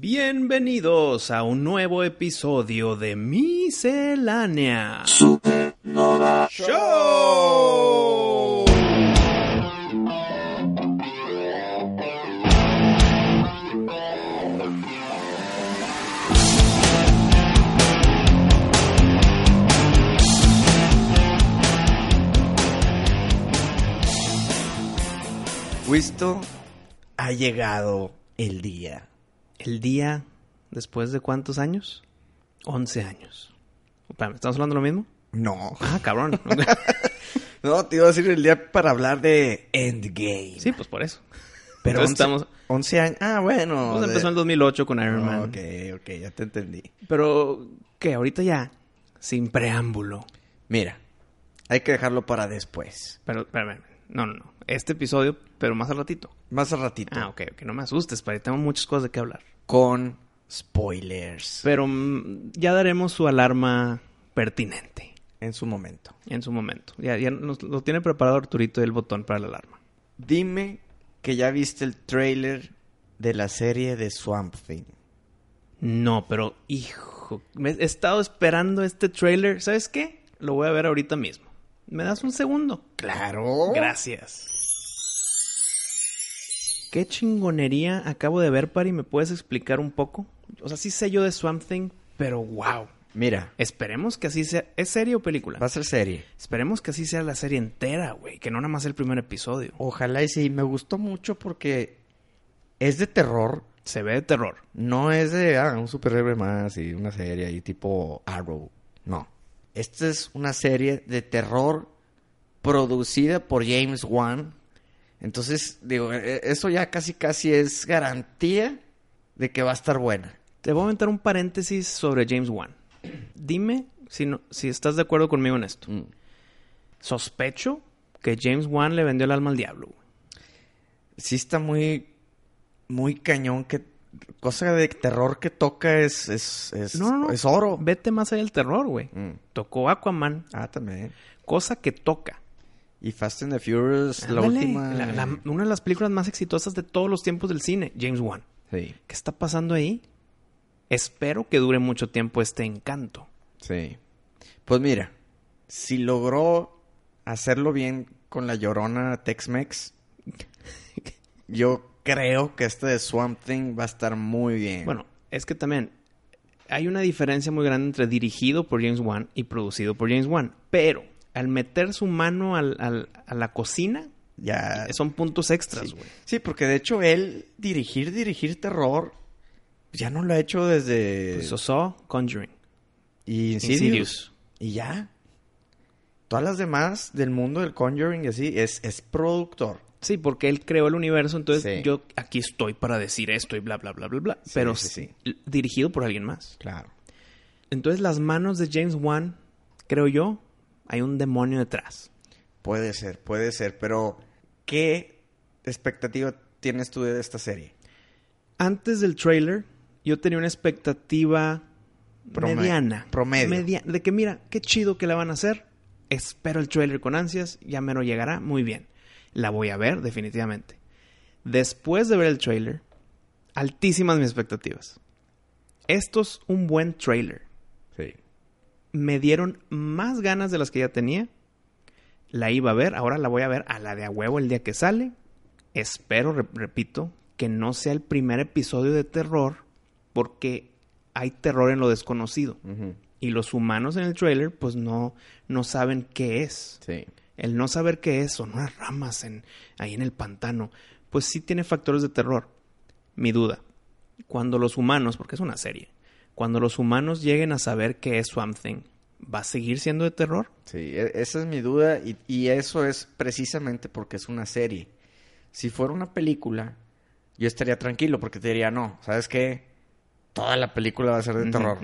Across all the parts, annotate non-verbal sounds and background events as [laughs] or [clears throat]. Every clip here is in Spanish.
Bienvenidos a un nuevo episodio de Miscelánea Supernova Show. Wisto, ha llegado el día. El día después de cuántos años? 11 años. Espérame, ¿estamos hablando de lo mismo? No. Ah, cabrón. [laughs] No, te iba a decir el día para hablar de Endgame. sí, pues por eso. pero Entonces 11, estamos 11 años. Ah, bueno. Pues de- empezó en el 2008 con Iron Man. Ok, ok, ya te entendí. Pero que ahorita ya sin preámbulo. Mira, hay que dejarlo para después. Pero espérame, no, no, no. Este episodio, pero más al ratito. Más al ratito. Ah, ok, ok, no me asustes, para tengo muchas cosas de qué hablar. Con spoilers. Pero mm, ya daremos su alarma pertinente En su momento. en su momento. Ya, ya nos, lo tiene preparado Arturito el botón para la alarma. Dime que ya viste el trailer de la serie de Swamp Thing. No, pero hijo, me he estado esperando este trailer. ¿Sabes qué? Lo voy a ver ahorita mismo. ¿Me das un segundo? Claro. Gracias. ¿Qué chingonería acabo de ver, Pari? ¿Me puedes explicar un poco? O sea, sí sé yo de Swamp Thing, pero wow. Mira, Esperemos que así sea. ¿Es serie o película? va a ser serie. Esperemos que así sea la serie entera, güey. Que no nada más el primer episodio. Ojalá y sí, me gustó mucho porque es de terror. Se ve de terror. No es de ah, un superhéroe más y una serie ahí tipo Arrow. No. Esta es una serie de terror producida por James Wan. Entonces, digo, e- eso ya casi casi es garantía de que va a estar buena. Te voy a aventar un paréntesis sobre James Wan. Dime si, no, si estás de acuerdo conmigo en esto. Mm. Sospecho que James Wan le vendió el alma al diablo. Sí está muy, muy cañón que cosa de terror que toca es, es, es, No, no, no. es oro. Vete más allá del terror, güey. Mm. Tocó Aquaman, Ah, también. cosa que toca. Y Fast and the Furious, la última. la- la- una de las películas más exitosas de todos los tiempos del cine, James Wan. Sí, ¿Qué está pasando ahí? Espero que dure mucho tiempo este encanto. sí. Pues mira, si logró hacerlo bien con la llorona Tex-Mex, [laughs] yo creo que este de Swamp Thing va a estar muy bien. Bueno, es que también hay una diferencia muy grande entre dirigido por James Wan y producido por James Wan. Pero al meter su mano al- al- a la cocina, ya. son puntos extras, güey. Sí, porque de hecho él dirigir, dirigir terror, ya no lo ha hecho desde. Pues Saw, Conjuring. y Insidious. Insidious. Y ya. Todas las demás del mundo del Conjuring y así, es, es productor. Sí, porque él creó el universo, entonces Sí. yo aquí estoy para decir esto y bla, bla, bla, bla, bla. Sí, Pero sí, dirigido por alguien más. Claro. Entonces las manos de James Wan, creo yo, hay un demonio detrás. Puede ser, puede ser, pero ¿qué expectativa tienes tú de esta serie? Antes del trailer, yo tenía una expectativa Prome- mediana. promedio. media- de que mira, qué chido que la van a hacer. Espero el trailer con ansias, ya me lo llegará, muy bien. La voy a ver, definitivamente. Después de ver el trailer, altísimas mis expectativas. Esto es un buen trailer. Me dieron más ganas de las que ya tenía. La iba a ver, ahora la voy a ver a la de a huevo el día que sale. Espero, re- repito, que no sea el primer episodio de terror, porque hay terror en lo desconocido. Y los humanos en el trailer, pues no, no saben qué es. Sí. El no saber qué es, son unas ramas en, ahí en el pantano, pues sí tiene factores de terror. Mi duda, cuando los humanos, porque es una serie, cuando los humanos lleguen a saber qué es Swamp Thing, ¿va a seguir siendo de terror? Sí, e- esa es mi duda y, y eso es precisamente porque es una serie. Si fuera una película, yo estaría tranquilo porque te diría, no, ¿sabes qué? Toda la película va a ser de terror.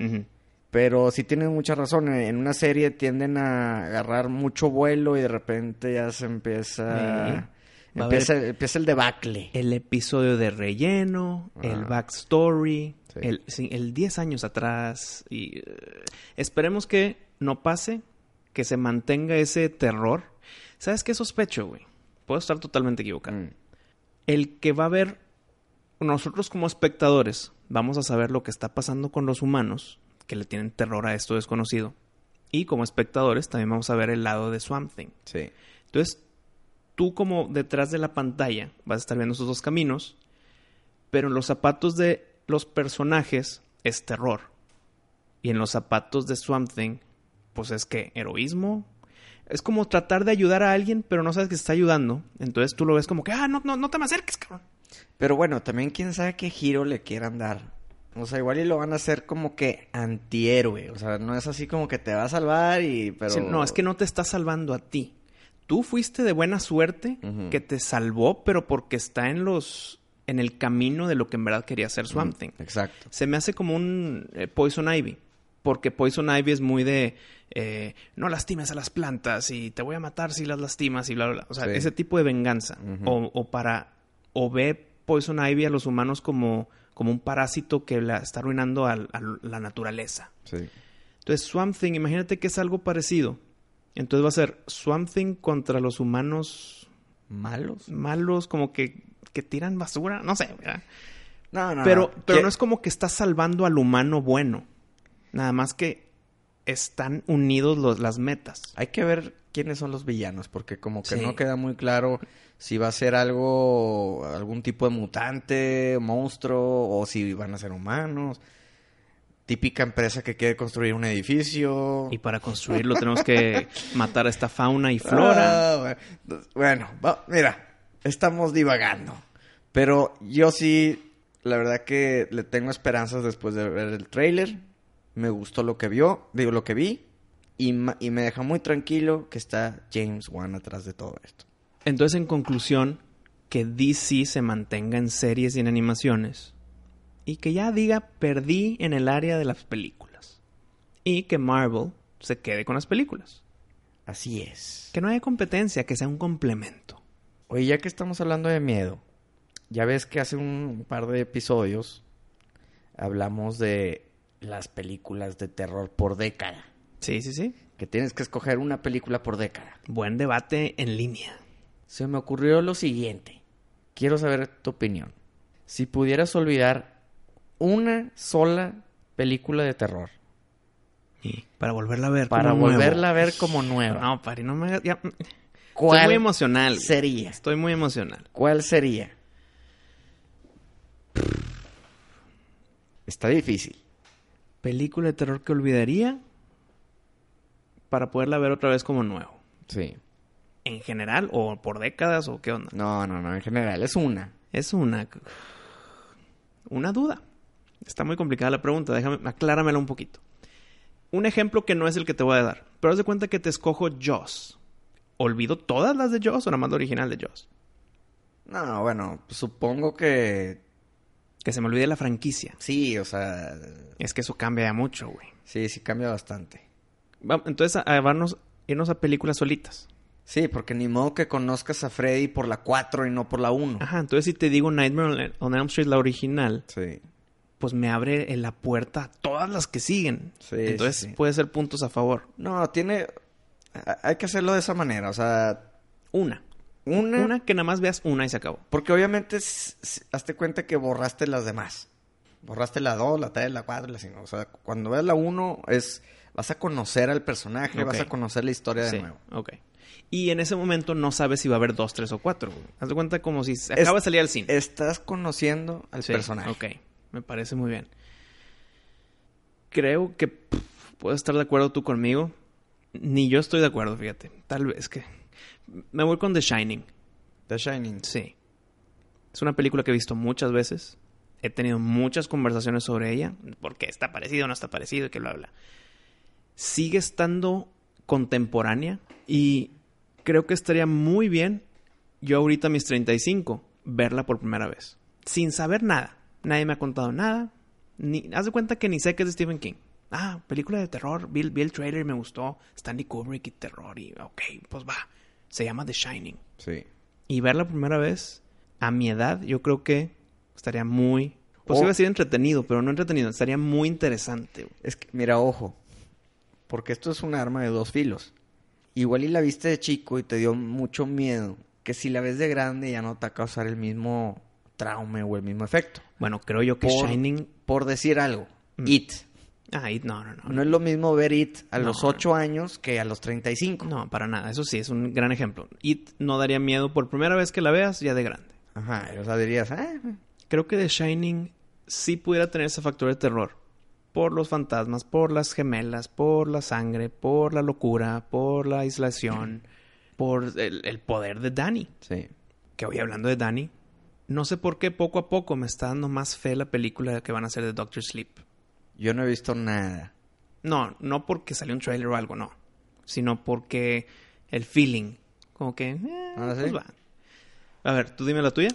Pero sí tienen mucha razón. En una serie tienden a agarrar mucho vuelo y de repente ya se empieza... Empieza, empieza el debacle. El episodio de relleno, el backstory, Sí. el, sí, el 10 años atrás. Y eh, esperemos que no pase, que se mantenga ese terror. ¿Sabes qué sospecho, güey? Puedo estar totalmente equivocado. Mm, El que va a ver, nosotros como espectadores, vamos a saber lo que está pasando con los humanos, que le tienen terror a esto desconocido. Y como espectadores también vamos a ver el lado de Swamp Thing. Sí. Entonces, tú como detrás de la pantalla vas a estar viendo esos dos caminos, pero en los zapatos de los personajes es terror. Y en los zapatos de Swamp Thing, pues es que heroísmo. Es como tratar de ayudar a alguien, pero no sabes que está ayudando. Entonces tú lo ves como que, ah, no, no, no te me acerques, cabrón. Pero bueno, también quién sabe qué giro le quieran dar. O sea, igual y lo van a hacer como que antihéroe. O sea, no es así como que te va a salvar y... Pero... Sí, no, es que no te está salvando a ti. Tú fuiste de buena suerte que te salvó, pero porque está en los en el camino de lo que en verdad quería hacer Swamp Thing. Exacto. Se me hace como un eh, Poison Ivy. Porque Poison Ivy es muy de eh, no lastimes a las plantas y te voy a matar si las lastimas y bla, bla, bla. O sea, Sí. ese tipo de venganza. O, o para. O ve Poison Ivy a los humanos como, como un parásito que la está arruinando a, la naturaleza. Sí. Entonces, Swamp Thing, imagínate que es algo parecido. Entonces va a ser Swamp Thing contra los humanos ¿Malos? malos, como que, que tiran basura. No sé, ¿verdad? No, no, pero, pero ¿Qué- no es como que está salvando al humano bueno. Nada más que están unidos los, las metas. Hay que ver quiénes son los villanos, porque como que Sí. no queda muy claro si va a ser algo, algún tipo de mutante, monstruo, o si van a ser humanos. Típica empresa que quiere construir un edificio. Y para construirlo tenemos que [laughs] matar a esta fauna y flora. Ah, bueno, mira, estamos divagando. Pero yo sí, la verdad que le tengo esperanzas después de ver el tráiler. Me gustó lo que vio, digo lo que vi. Y, y me deja muy tranquilo que está James Wan atrás de todo esto. Entonces, en conclusión, que DC se mantenga en series y en animaciones. Y que ya diga, perdí en el área de las películas. Y que Marvel se quede con las películas. Así es. Que no haya competencia, que sea un complemento. Oye, ya que estamos hablando de miedo, ya ves que hace un par de episodios hablamos de las películas de terror por década. Sí, sí, sí. Que tienes que escoger una película por década. Buen debate en línea. Se me ocurrió lo siguiente. Quiero saber tu opinión. Si pudieras olvidar una sola película de terror Y para volverla a ver. para como nuevo. volverla a ver como nueva, No, Pari, no me hagas. ya- Estoy ¿cuál muy emocional. sería? Estoy muy emocional. ¿Cuál sería? Está difícil. Película de terror que olvidaría para poderla ver otra vez como nuevo. Sí. ¿En general o por décadas o qué onda? No, no, no, en general es una. Es una... Una duda. Está muy complicada la pregunta. Déjame... Acláramela un poquito. Un ejemplo que no es el que te voy a dar. Pero haz de cuenta que te escojo Jaws. ¿Olvido todas las de Jaws o nada más la original de Jaws? No, bueno, supongo que Que se me olvide la franquicia. sí, o sea, Es que eso cambia ya mucho, güey. sí, sí cambia bastante. Entonces, a, a vernos- irnos a películas solitas. Sí, porque ni modo que conozcas a Freddy por la 4 y no por la 1. Ajá, entonces si te digo Nightmare on Elm Street, la original, Sí. Pues me abre en la puerta a todas las que siguen. Sí, entonces sí, puede ser puntos a favor. No, tiene hay que hacerlo de esa manera, o sea, Una. una, Una que nada más veas una y se acabó. porque obviamente hazte cuenta que borraste las demás. Borraste la 2, la 3, la 4 y la 5. O sea, cuando veas la 1 es vas a conocer al personaje, vas a conocer la historia de Sí, nuevo. ok. Y en ese momento no sabes si va a haber dos, tres o cuatro. Haz de cuenta como si acaba de salir al cine. Estás conociendo al Sí, personaje. Ok, me parece muy bien. Creo que pff, puedes estar de acuerdo tú conmigo. Ni yo estoy de acuerdo, fíjate. Tal vez que... Me voy con The Shining. The Shining. Sí. Es una película que he visto muchas veces. He tenido muchas conversaciones sobre ella. ¿Por qué está parecido o no está parecido? Y que bla, bla. Sigue estando contemporánea. Y creo que estaría muy bien, yo ahorita a mis 35, verla por primera vez. sin saber nada. Nadie me ha contado nada. Ni, haz de cuenta que ni sé que es de Stephen King. Ah, película de terror. Vi, vi el trailer y me gustó. Stanley Kubrick y terror. Y ok, pues va. Se llama The Shining. Sí. Y ver la primera vez, a mi edad, yo creo que estaría muy... Pues O- iba a decir entretenido, pero no entretenido. Estaría muy interesante. Es que, mira, ojo. Porque esto es un arma de dos filos. Igual y la viste de chico y te dio mucho miedo. Que si la ves de grande ya no te va a causar el mismo trauma o el mismo efecto. Bueno, creo yo que Por- Shining... Por decir algo. Mm. It. Ah, y- no, no, no. No es lo mismo ver It a No. los 8 años que a los 35. No, para nada. Eso sí, es un gran ejemplo. It no daría miedo por primera vez que la veas ya de grande. Ajá, o sea, dirías, ah, Creo que The Shining sí pudiera tener ese factor de terror. Por los fantasmas, por las gemelas, por la sangre, por la locura, por la aislación, por el, el poder de Danny. sí. Que hoy hablando de Danny, no sé por qué poco a poco me está dando más fe la película que van a hacer de Doctor Sleep. Yo no he visto nada. No, no porque salió un trailer o algo, no. Sino porque el feeling. Como que. eh, Ah, ¿sí? pues va. A ver, tú dime la tuya.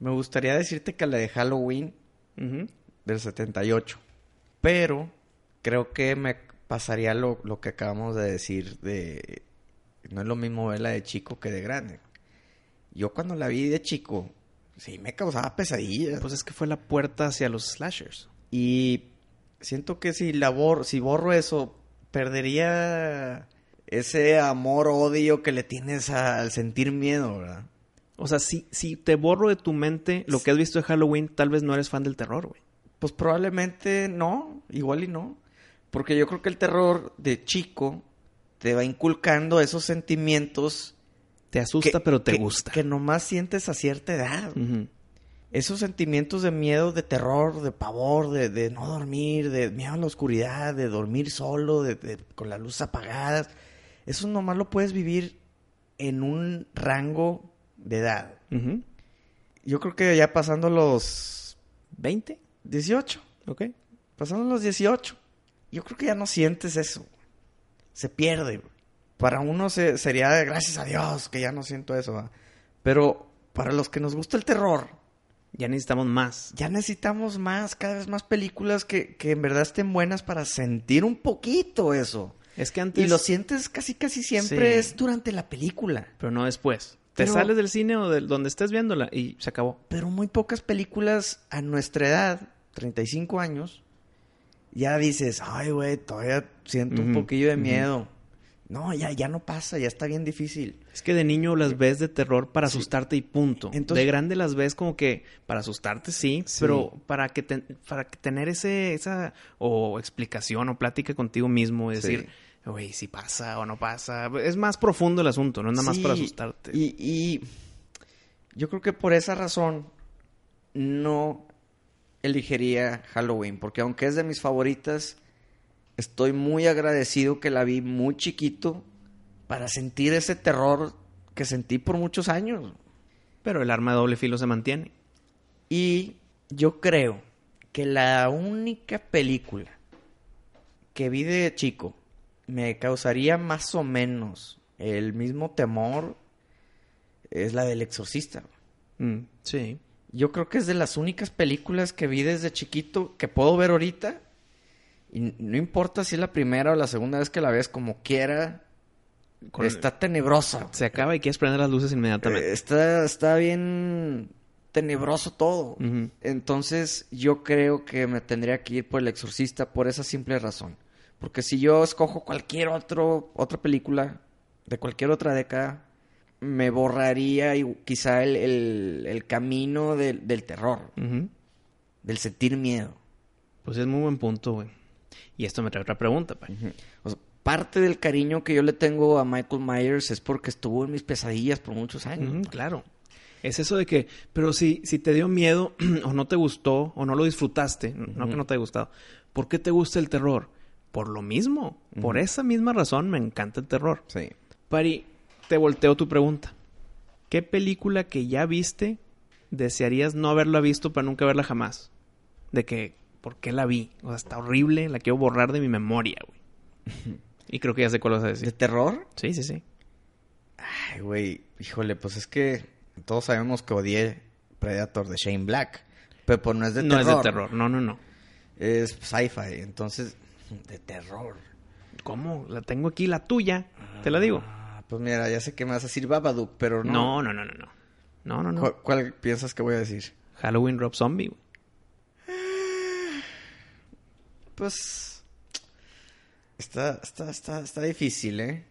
Me gustaría decirte que la de Halloween Ujú. del 78. Pero creo que me pasaría lo, lo que acabamos de decir de... No es lo mismo verla de chico que de grande. Yo cuando la vi de chico, sí me causaba pesadillas. Pues es que fue la puerta hacia los slashers. Y siento que si la bor- si borro eso, perdería ese amor-odio que le tienes al sentir miedo, ¿verdad? O sea, si, si te borro de tu mente lo que has visto de Halloween, tal vez no eres fan del terror, güey. Pues probablemente no, igual y no. Porque yo creo que el terror de chico te va inculcando esos sentimientos Te asusta, que- pero te que- gusta. Que nomás sientes a cierta edad. Esos sentimientos de miedo, de terror, de pavor, de, de no dormir, de miedo a la oscuridad, de dormir solo, de, de- con las luces apagadas. Eso nomás lo puedes vivir en un rango de edad. Yo creo que ya pasando los ¿20? 18, Ok. pasando los 18, yo creo que ya no sientes eso. Se pierde. Para uno se- sería de gracias a Dios que ya no siento eso. Pero para los que nos gusta el terror, Ya necesitamos más. ya necesitamos más, cada vez más películas que, que en verdad estén buenas para sentir un poquito eso. Es que antes... Y lo sientes casi casi siempre Sí. es durante la película. Pero no después. Te Pero- sales del cine o de donde estés viéndola y se acabó. Pero muy pocas películas a nuestra edad, 35 años, ya dices, ay, güey, todavía siento un Ujú, poquillo de ujú. miedo. No, ya, ya no pasa, ya está bien difícil. Es que de niño las ves de terror para Sí. asustarte y punto. Entonces- de grande las ves como que para asustarte sí, Sí. pero para que te- para que tener ese esa o explicación o plática contigo mismo Sí. decir, güey, si pasa o no pasa, es más profundo el asunto, no es nada más para asustarte. Y, y yo creo que por esa razón no elegiría Halloween, porque aunque es de mis favoritas, estoy muy agradecido que la vi muy chiquito para sentir ese terror que sentí por muchos años. Pero el arma de doble filo se mantiene. Y yo creo que la única película que vi de chico me causaría más o menos el mismo temor es la del exorcista. Mm, sí. Yo creo que es de las únicas películas que vi desde chiquito que puedo ver ahorita. Y no importa si es la primera o la segunda vez que la ves, como quiera, Con- está tenebrosa. Se acaba y quieres prender las luces inmediatamente. Eh, está, está bien tenebroso todo. Entonces, yo creo que me tendría que ir por El Exorcista por esa simple razón. Porque si yo escojo cualquier otro, otra película de cualquier otra década, me borraría y quizá el, el- el camino del, del terror, del sentir miedo. Pues es muy buen punto, güey. Y esto me trae otra pregunta. O sea, parte del cariño que yo le tengo a Michael Myers es porque estuvo en mis pesadillas por muchos años. Claro. Es eso de que, pero si, si te dio miedo [clears throat] o no te gustó o no lo disfrutaste, no que no te haya gustado, ¿por qué te gusta el terror? Por lo mismo, por esa misma razón me encanta el terror. Sí. Pari, te volteo tu pregunta. ¿Qué película que ya viste desearías no haberla visto para nunca verla jamás? De que, ¿por qué la vi? O sea, está horrible, la quiero borrar de mi memoria, güey. [laughs] y creo que ya sé cuál vas a ¿De decir. terror? Sí, sí, sí. Ay, güey, híjole, pues es que todos sabemos que odié Predator de Shane Black. Pero pues no es de no terror. es de terror, no, no, no. Es sci-fi, entonces, de terror. ¿Cómo? La tengo aquí, la tuya. Te la digo. Ah, pues mira, ya sé que me vas a decir Babadook, pero no. No, no, no, no, no. No, no, no. ¿Cuál, cuál piensas que voy a decir? Halloween Rob Zombie. güey. Pues. Está, está, está, está difícil, ¿eh?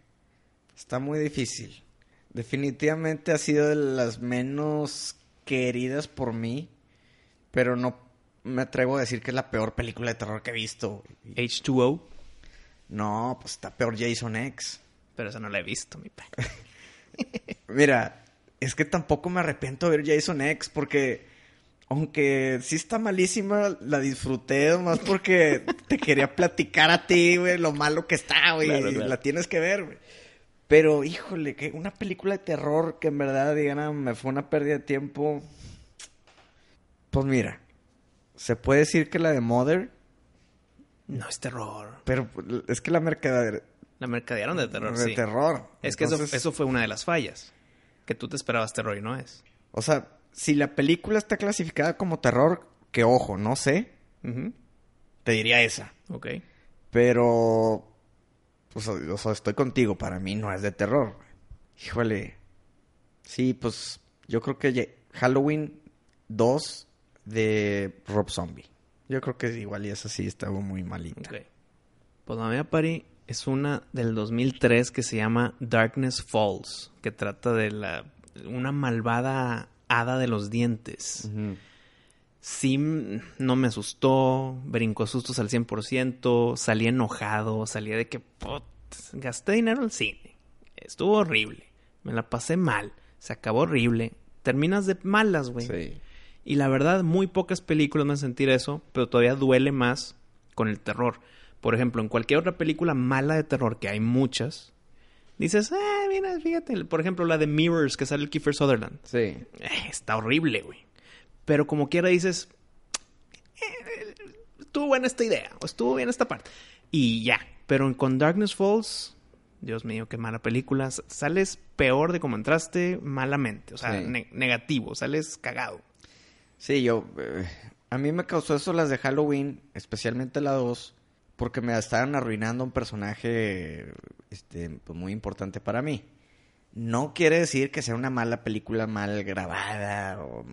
Está muy difícil. Definitivamente ha sido de las menos queridas por mí. Pero no me atrevo a decir que es la peor película de terror que he visto. H2O. No, pues está peor Jason X. Pero esa no la he visto, mi pa. [laughs] Mira, es que tampoco me arrepiento de ver Jason X porque aunque sí está malísima, la disfruté más porque te quería platicar a ti, güey, lo malo que está, güey, Claro, y claro. la tienes que ver, güey. Pero, híjole, que una película de terror que en verdad, digan, me fue una pérdida de tiempo. Pues mira, se puede decir que la de Mother, No es terror. pero es que la mercader La mercadearon de terror, de sí. terror. Es que eso, eso fue una de las fallas. Que tú te esperabas terror y no es. O sea, si la película está clasificada como terror, que ojo, no sé, te diría esa. Ok. Pero, pues, o sea, estoy contigo, para mí no es de terror. Híjole. Sí, pues, yo creo que Halloween 2 de Rob Zombie. Yo creo que igual y esa sí estaba muy malita. Ok. Pues la mía, Pari, es una del 2003 que se llama Darkness Falls, que trata de la una malvada hada de los dientes. Sí, mm, no me asustó, brincó sustos al 100%, salí enojado, salía de que "Put, gasté dinero al cine. Estuvo horrible, me la pasé mal, se acabó horrible. Terminas de malas, güey. Sí. Y la verdad, muy pocas películas me hacen sentir eso, pero todavía duele más con el terror. Por ejemplo, en cualquier otra película mala de terror, que hay muchas, dices, ah, mira, fíjate, por ejemplo, la de Mirrors, que sale el Kiefer Sutherland. Sí. Eh, está horrible, güey. Pero como quiera dices, eh, estuvo buena esta idea, o estuvo bien esta parte. Y ya. Pero con Darkness Falls, Dios mío, qué mala película. Sales peor de como entraste malamente. O sea, Sí. ne- negativo, sales cagado. Sí, yo. eh, a mí me causó eso las de Halloween, especialmente la 2, porque me estaban arruinando un personaje este, pues, muy importante para mí. No quiere decir que sea una mala película mal grabada o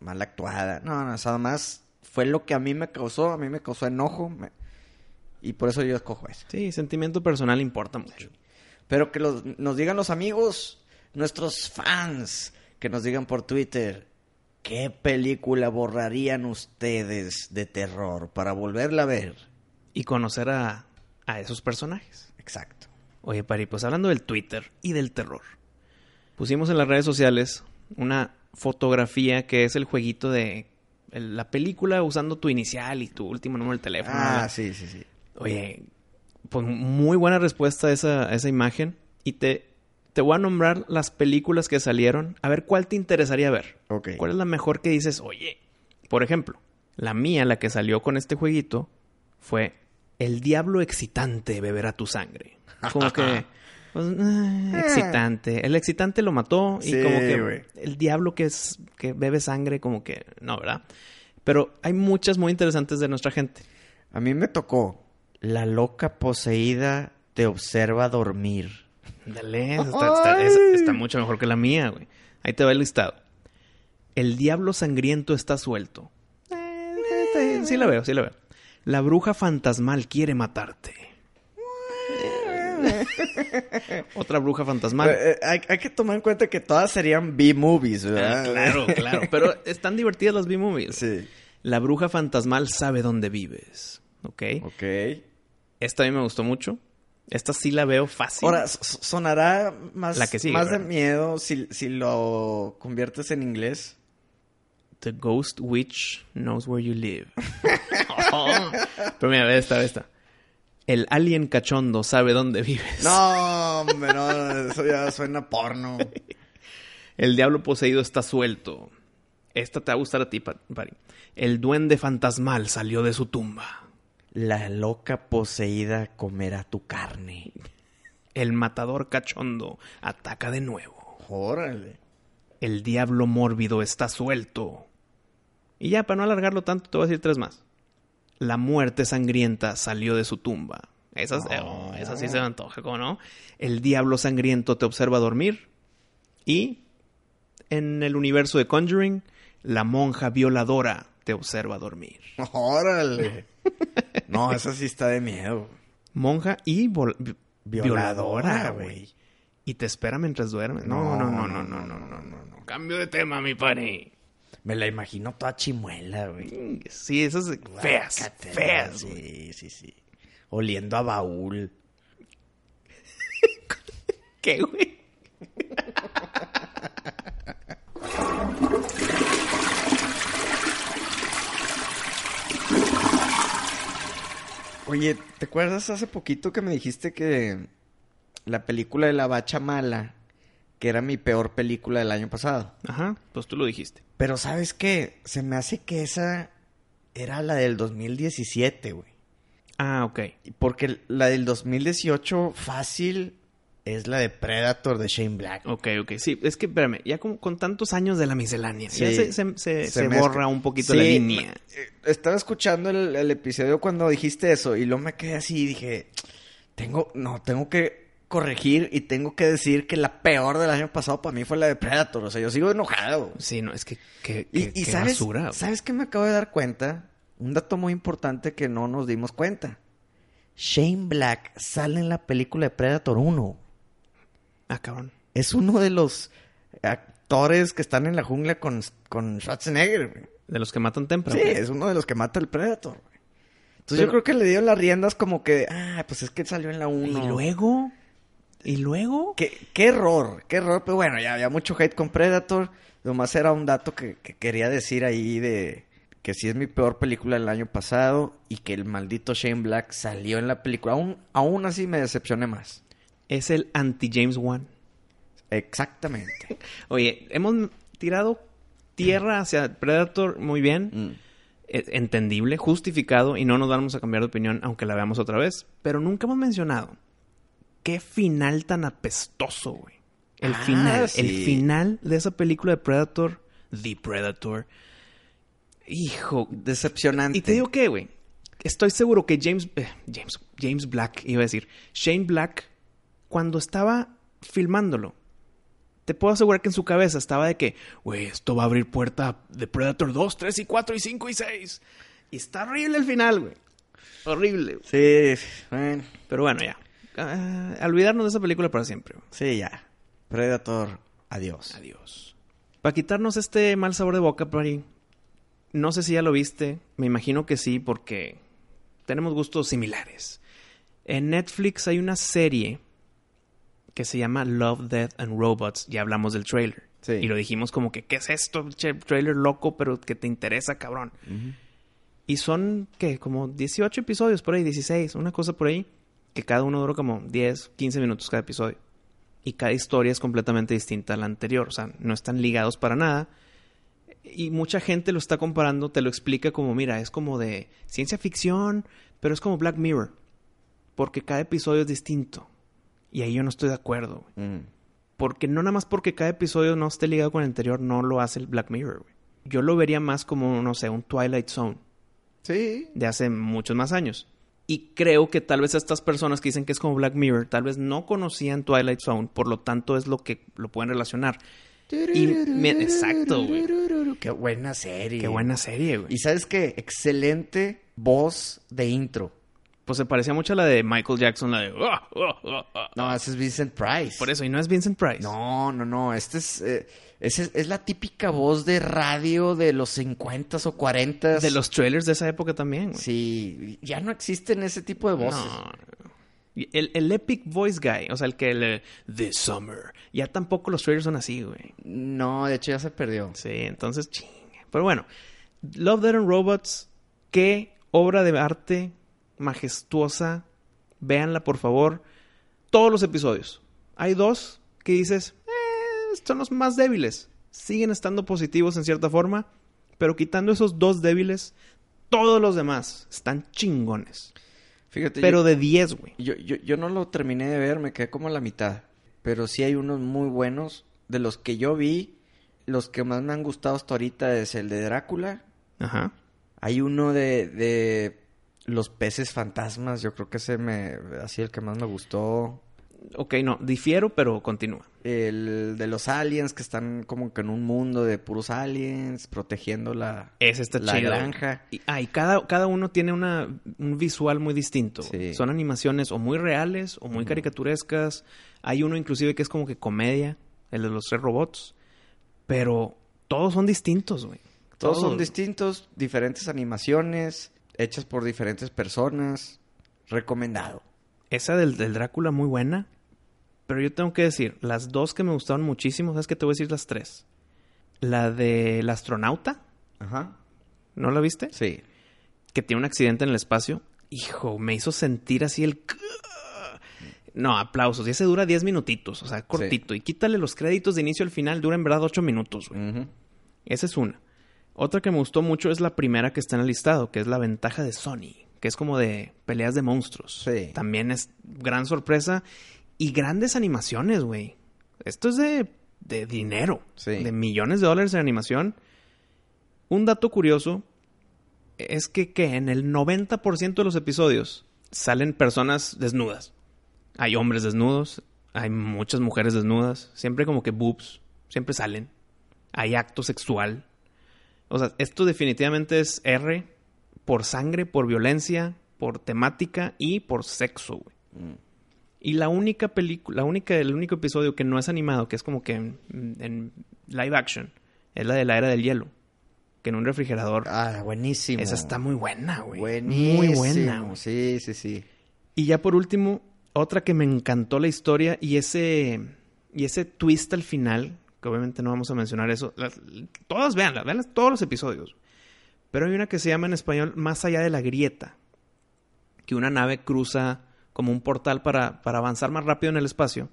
mal actuada. No, no, o sea, además fue lo que a mí me causó, a mí me causó enojo. me- y por eso yo escojo eso. Sí, sentimiento personal importa mucho. Pero que los- nos digan los amigos, nuestros fans, que nos digan por Twitter, ¿qué película borrarían ustedes de terror para volverla a ver? Y conocer a, a esos personajes. Exacto. Oye, Pari, pues hablando del Twitter y del terror. Pusimos en las redes sociales una fotografía que es el jueguito de la película usando tu inicial y tu último número del teléfono. Ah, ¿verdad? sí, sí, sí. Oye, pues muy buena respuesta a esa, a esa imagen. Y te, te voy a nombrar las películas que salieron. A ver cuál te interesaría ver. Ok. ¿Cuál es la mejor que dices? Oye, por ejemplo, la mía, la que salió con este jueguito, fue El diablo excitante beberá tu sangre. Como que, pues, ah, excitante. El excitante lo mató y Sí, como que el diablo que, es, que bebe sangre, como que no, ¿verdad? Pero hay muchas muy interesantes de nuestra gente. A mí me tocó La loca poseída te observa dormir. Dale, está, está- mucho mejor que la mía, güey. Ahí te va el listado. El diablo sangriento está suelto. Eh, sí la veo, sí la veo. La bruja fantasmal quiere matarte. [laughs] Otra bruja fantasmal. Eh, eh, hay, hay que tomar en cuenta que todas serían B-movies, Ah, ¿verdad? claro, claro. Pero están divertidas las B-movies. Sí. La bruja fantasmal sabe dónde vives. ¿Ok? Ok. Esta a mí me gustó mucho. Esta sí la veo fácil. Ahora, sonará más, La que sigue, más de miedo si, si lo conviertes en inglés. The Ghost Witch Knows Where You Live. Oh. [laughs] [laughs] Pero mira, ve esta, ve esta. El alien cachondo sabe dónde vives. No, hombre, no, eso ya suena porno. [laughs] El diablo poseído está suelto. Esta te va a gustar a ti, Pa- Pari. El duende fantasmal salió de su tumba. La loca poseída comerá tu carne. El matador cachondo ataca de nuevo. Órale. El diablo mórbido está suelto. Y ya, para no alargarlo tanto, te voy a decir tres más. La muerte sangrienta salió de su tumba. Esas, oh, esa sí se me antoja, ¿cómo no? El diablo sangriento te observa dormir. Y en el universo de Conjuring, la monja violadora te observa dormir. Órale. [laughs] no, esa sí está de miedo. Monja y violadora, güey. Y te espera mientras duermes. No, no, no, no, no, no, no, no. Cambio de tema, mi pani. Me la imagino toda chimuela, güey. Sí, esas feas, feas. Sí, sí, sí. Oliendo a baúl. [laughs] ¿Qué, güey? Oye, ¿te acuerdas hace poquito que me dijiste que la película de la bacha mala, que era mi peor película del año pasado? Ajá, pues tú lo dijiste. Pero ¿sabes qué? Se me hace que esa era la del 2017, güey. Ah, ok. Porque la del 2018 fácil es la de Predator de Shane Black. Ok, ok. Sí, es que, espérame, ya con, con tantos años de la miscelánea, ya se, se, borra un poquito la línea. Eh, estaba escuchando el, el, episodio cuando dijiste eso y luego me quedé así y dije, tengo, no, tengo que corregir y tengo que decir que la peor del año pasado para mí fue la de Predator. O sea, yo sigo enojado. Sí, no, es que, que, y, sabes, basura. ¿Sabes qué me acabo de dar cuenta? Un dato muy importante que no nos dimos cuenta. Shane Black sale en la película de Predator 1. Ah, cabrón. Es uno de los actores que están en la jungla con, con Schwarzenegger. De los que matan temprano. Sí, es uno de los que mata el Predator. Entonces yo creo que le dio las riendas como que, ah, pues es que salió en la 1. ¿Y luego? ¿Y luego? ¿Qué, qué error, qué error. Pero bueno, ya había mucho hate con Predator. Nomás era un dato que, quería decir ahí de que sí es mi peor película del año pasado y que el maldito Shane Black salió en la película. Aún, aún así me decepcioné más. Es el anti-James Wan. Exactamente. [laughs] Oye, hemos tirado tierra hacia Predator muy bien. Mm. Entendible, justificado y no nos vamos a cambiar de opinión aunque la veamos otra vez. Pero nunca hemos mencionado qué final tan apestoso, güey. El ah, final, el final de esa película de Predator, The Predator. Hijo, decepcionante. Y te digo qué, güey. Estoy seguro que James, eh, James, James Black, iba a decir, Shane Black, cuando estaba filmándolo, te puedo asegurar que en su cabeza estaba de que, güey, esto va a abrir puerta de Predator 2, 3 y 4 y 5 y 6. Y está horrible el final, güey. Horrible. Sí, bueno. Pero bueno, ya. Ah, olvidarnos de esa película para siempre. Sí, ya. Predator, adiós. Adiós. Para quitarnos este mal sabor de boca, Pari, no sé si ya lo viste, me imagino que sí, porque tenemos gustos similares. En Netflix hay una serie que se llama Love, Death and Robots. Ya hablamos del trailer. Y lo dijimos como que, ¿qué es esto? Trailer loco, pero que te interesa, cabrón. Y son, ¿qué? Como 18 episodios por ahí, 16, una cosa por ahí que cada uno dura como 10, 15 minutos cada episodio. Y cada historia es completamente distinta a la anterior, o sea, no están ligados para nada. Y mucha gente lo está comparando, te lo explica como, mira, es como de ciencia ficción, pero es como Black Mirror, porque cada episodio es distinto. Y ahí yo no estoy de acuerdo. Mm. Porque no nada más porque cada episodio no esté ligado con el anterior, no lo hace el Black Mirror. Yo lo vería más como, no sé, un Twilight Zone. Sí. De hace muchos más años. Y creo que tal vez estas personas que dicen que es como Black Mirror, tal vez no conocían Twilight Zone, por lo tanto es lo que lo pueden relacionar. Y exacto, güey. Qué buena serie. Qué buena serie, güey. Y sabes qué, excelente voz de intro. Pues se parecía mucho a la de Michael Jackson, la de... Ah, ah, ah, no, ese es Vincent Price. Por eso, y no es Vincent Price. No, no, no. Este es... Eh, es, es, la típica voz de radio de los 50 o 40 De los trailers de esa época también. Sí, ya no existen ese tipo de voces. No. El, el, Epic Voice Guy, o sea, el que el The Summer, ya tampoco los trailers son así, güey. No, de hecho ya se perdió. Sí, entonces, ching. Pero bueno, Love, Dead and Robots, qué obra de arte majestuosa. Véanla, por favor. Todos los episodios. Hay dos que dices, son los más débiles. Siguen estando positivos en cierta forma, pero quitando esos dos débiles, todos los demás están chingones. Fíjate. Pero de 10, güey. Yo, yo, yo no lo terminé de ver, me quedé como a la mitad. Pero sí hay unos muy buenos. De los que yo vi, los que más me han gustado hasta ahorita es el de Drácula Ajá. Hay uno de, de los peces fantasmas, yo creo que ese me, así el que más me gustó. Ok, no, difiero, pero continúa. El de los aliens que están como que en un mundo de puros aliens, protegiendo la, Ese está la chido. granja. Y, ah, y cada, cada uno tiene una, un visual muy distinto. Sí. Son animaciones o muy reales o muy caricaturescas. Hay uno inclusive que es como que comedia, el de los tres robots. Pero todos son distintos, güey. Todos son distintos, diferentes animaciones, hechas por diferentes personas. Recomendado. Esa del, del Drácula muy buena. Pero yo tengo que decir, las dos que me gustaron muchísimo, ¿sabes qué te voy a decir las tres? La del astronauta, Ajá. ¿no la viste? Sí. que tiene un accidente en el espacio. Hijo, me hizo sentir así el... No, aplausos. Y ese dura 10 minutitos, o sea, cortito. Y quítale los créditos de inicio al final, dura en verdad 8 minutos, güey. Esa es una. Otra que me gustó mucho es la primera que está en el listado, que es la ventaja de Sony, que es como de peleas de monstruos. Sí. También es gran sorpresa y grandes animaciones, güey. Esto es de, de dinero, Sí. de millones de dólares en animación. Un dato curioso es que, que en el 90% de los episodios salen personas desnudas. Hay hombres desnudos, hay muchas mujeres desnudas, siempre como que boobs, siempre salen. Hay acto sexual. O sea, esto definitivamente es R por sangre, por violencia, por temática y por sexo, güey. Mm. Y la única película, la única, el único episodio que no es animado, que es como que en, en live action, es la de la era del hielo. Que en un refrigerador. Ah, buenísimo. esa está muy buena, güey. Buenísimo. Muy buena, güey. Sí, sí, sí. Y ya por último, otra que me encantó la historia y ese, y ese twist al final, que obviamente no vamos a mencionar eso. Las- todas veanlas, veanlas todos los episodios. Pero hay una que se llama en español Más allá de la grieta. Que una nave cruza como un portal para, para avanzar más rápido en el espacio.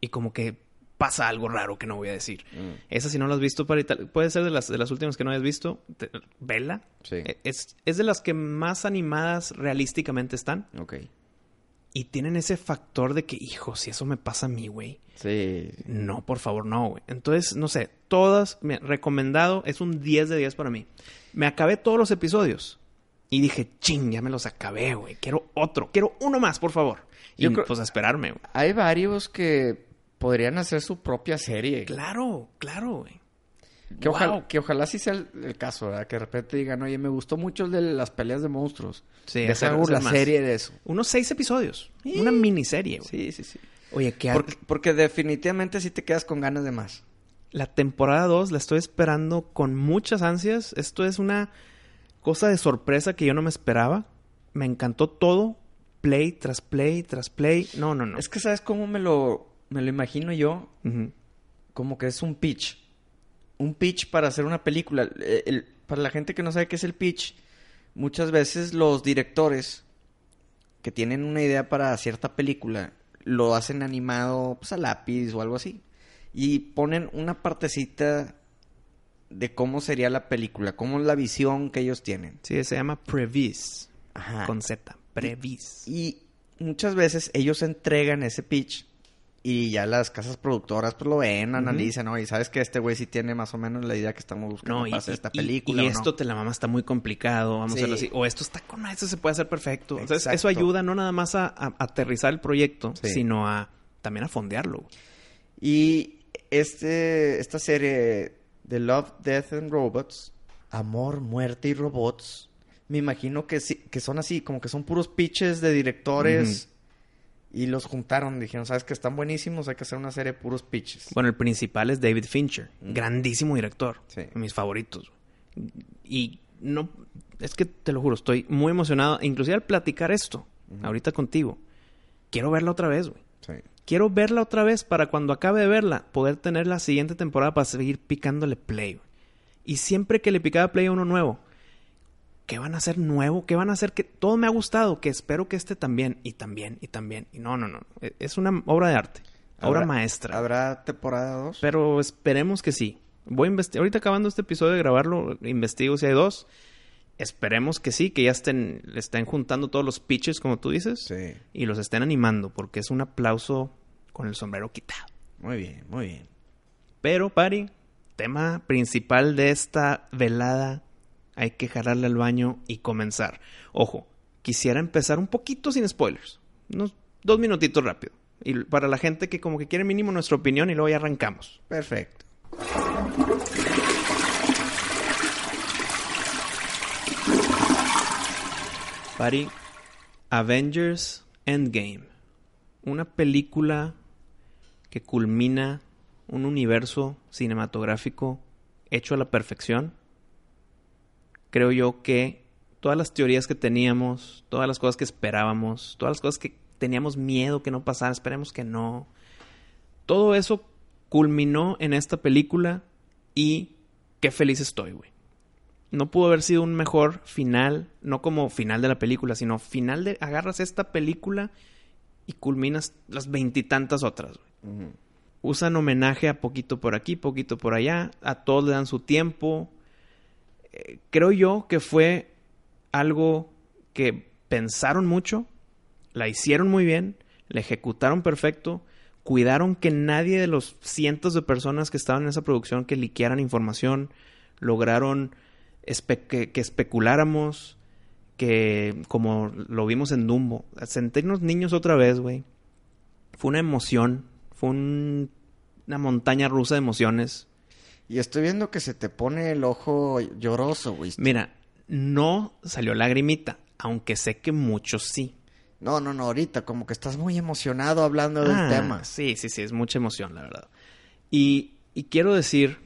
Y como que pasa algo raro que no voy a decir. Mm. Esa si no la has visto, para puede ser de las, de las últimas que no hayas visto. Te- vela. Sí. E- Es, es de las que más animadas realísticamente están. Ok. Y tienen ese factor de que, hijo, si eso me pasa a mí, güey. Sí. No, por favor, no, güey. Entonces, no sé, todas, mira, recomendado, es un 10 de 10 para mí. Me acabé todos los episodios. Y dije, ching, ya me los acabé, güey. Quiero otro, quiero uno más, por favor. Y Yo creo- pues a esperarme, güey. Hay varios que podrían hacer su propia serie. Claro, claro, güey. Que, ojalá, que ojalá sí sea el, el caso, ¿verdad? Que de repente digan, oye, me gustó mucho el de las peleas de monstruos. Sí, Deja hacer- la más. serie de eso. Unos seis episodios. Una miniserie, güey. Sí, sí, sí. Oye, que Porque, porque definitivamente sí te quedas con ganas de más. La temporada 2 la estoy esperando con muchas ansias. Esto es una cosa de sorpresa que yo no me esperaba. Me encantó todo. Play tras play tras play. No, no, no. Es que, ¿sabes cómo me lo, me lo imagino yo? Como que es un pitch. Un pitch para hacer una película. Eh, el- para la gente que no sabe qué es el pitch, muchas veces los directores que tienen una idea para cierta película lo hacen animado pues, a lápiz o algo así. Y ponen una partecita de cómo sería la película, cómo es la visión que ellos tienen. Sí, se llama Previs. Ajá. Con Z. Previs. Y muchas veces ellos entregan ese pitch y ya las casas productoras pues lo ven, analizan, ¿no? Y sabes que este güey sí tiene más o menos la idea que estamos buscando No, y, para hacer esta y- película. y ¿o no? esto te la mama está muy complicado, vamos Sí. a hacerlo así. O esto está con esto se puede hacer perfecto. Entonces, eso ayuda no nada más a, a aterrizar el proyecto, Sí. sino a también a fondearlo. Y este, esta serie de Love, Death and Robots, Amor, Muerte y Robots, me imagino que, sí, que son así, como que son puros pitches de directores y los juntaron. Dijeron, ¿sabes que Están buenísimos, hay que hacer una serie de puros pitches. Bueno, el principal es David Fincher, grandísimo director, Sí. mis favoritos. Y no, es que te lo juro, estoy muy emocionado, inclusive al platicar esto, ahorita contigo. Quiero verla otra vez, güey. Sí. Quiero verla otra vez para cuando acabe de verla, poder tener la siguiente temporada para seguir picándole play. güey. Y siempre que le picaba play a uno nuevo, ¿qué van a hacer nuevo? ¿Qué van a hacer? Que todo me ha gustado, que espero que este también, y también, y también. Y no, no, no. e- Es una obra de arte, obra ¿Habrá- maestra. ¿Habrá temporada 2? Pero esperemos que sí. Voy a investigar. Ahorita acabando este episodio de grabarlo, investigo si hay dos. Esperemos que sí, que ya estén, estén juntando todos los pitches, como tú dices, Sí. y los estén animando, porque es un aplauso con el sombrero quitado. Muy bien, muy bien. Pero, Pari, tema principal de esta velada hay que jalarle al baño y comenzar. Ojo, quisiera empezar un poquito sin spoilers. Unos dos minutitos rápido. Y para la gente que como que quiere mínimo nuestra opinión y luego ya arrancamos. Perfecto. Pari, Avengers Endgame. Una película que culmina un universo cinematográfico hecho a la perfección. Creo yo que todas las teorías que teníamos, todas las cosas que esperábamos, todas las cosas que teníamos miedo que no pasaran, esperemos que no. Todo eso culminó en esta película y qué feliz estoy, güey. No pudo haber sido un mejor final, no como final de la película, sino final de agarras esta película y culminas las veintitantas otras, güey. Usan homenaje a poquito por aquí, poquito por allá, a todos le dan su tiempo. Creo yo que fue algo que pensaron mucho, la hicieron muy bien, la ejecutaron perfecto, cuidaron que nadie de los cientos de personas que estaban en esa producción que liquearan información, lograron que, especuláramos, que como lo vimos en Dumbo, sentirnos niños otra vez, güey. Fue una emoción, fue una montaña rusa de emociones. Y estoy viendo que se te pone el ojo lloroso, güey. Mira, no salió lagrimita, aunque sé que muchos sí. No, no, no, ahorita como que estás muy emocionado hablando del ah, tema. Sí, sí, sí, es mucha emoción, la verdad. Y, y quiero decir,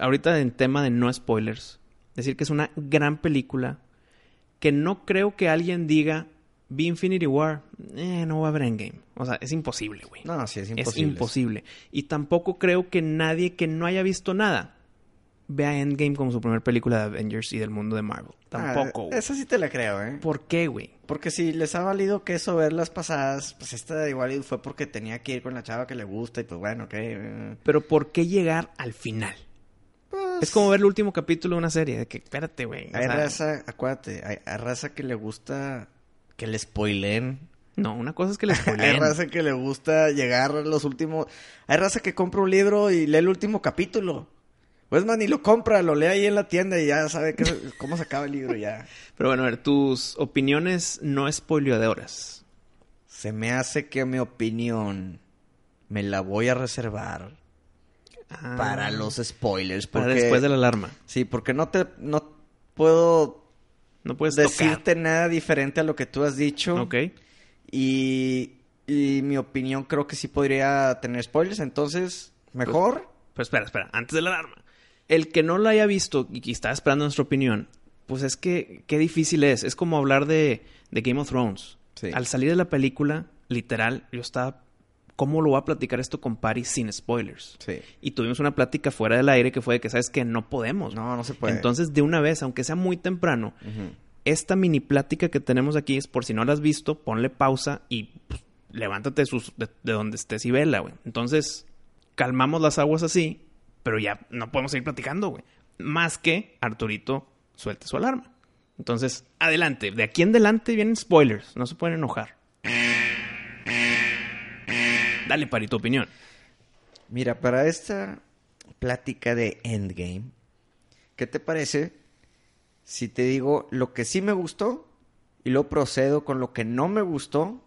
ahorita en tema de no spoilers, decir que es una gran película que no creo que alguien diga vi Infinity War, eh, no va a haber Endgame. O sea, es imposible, güey. No, sí, es imposible. Es imposible. Y tampoco creo que nadie que no haya visto nada vea Endgame como su primera película de Avengers y del mundo de Marvel. Ah, tampoco. güey. esa sí te la creo, ¿eh? ¿Por qué, güey? Porque si les ha valido que eso ver las pasadas, pues esta igual fue porque tenía que ir con la chava que le gusta y pues bueno, ok. Eh. Pero ¿por qué llegar al final? Es como ver el último capítulo de una serie, de que, espérate, güey. Hay raza, acuérdate, hay, raza que le gusta que le spoilen. No, una cosa es que le [laughs] spoilen. hay raza que le gusta llegar a los últimos... Hay raza que compra un libro y lee el último capítulo. Pues man, ni lo compra, lo lee ahí en la tienda y ya sabe que, [laughs] cómo se acaba el libro ya. Pero bueno, a ver, tus opiniones no spoileadoras. Se me hace que mi opinión me la voy a reservar para ah. los spoilers. Para después de la alarma. Sí, porque no te no puedo no puedes decirte nada diferente a lo que tú has dicho. Ok. Y, y mi opinión creo que sí podría tener spoilers, entonces mejor. Pues, pues, espera, espera, antes de la alarma. El que no lo haya visto y que está esperando nuestra opinión, pues es que qué difícil es. Es como hablar de, de Game of Thrones. Al salir de la película, literal, yo estaba ¿cómo lo voy a platicar esto con Paris sin spoilers? Sí. Y tuvimos una plática fuera del aire que fue de que, ¿sabes que No podemos. No, no se puede. Entonces, de una vez, aunque sea muy temprano, esta mini plática que tenemos aquí es por si no la has visto, ponle pausa y pues, levántate de, donde estés y vela, güey. Entonces, calmamos las aguas así, pero ya no podemos seguir platicando, güey. Más que Arturito suelte su alarma. Entonces, adelante. De aquí en adelante vienen spoilers. No se pueden enojar. Dale, Pari, tu opinión. Mira, para esta plática de Endgame, ¿qué te parece si te digo lo que sí me gustó y luego procedo con lo que no me gustó?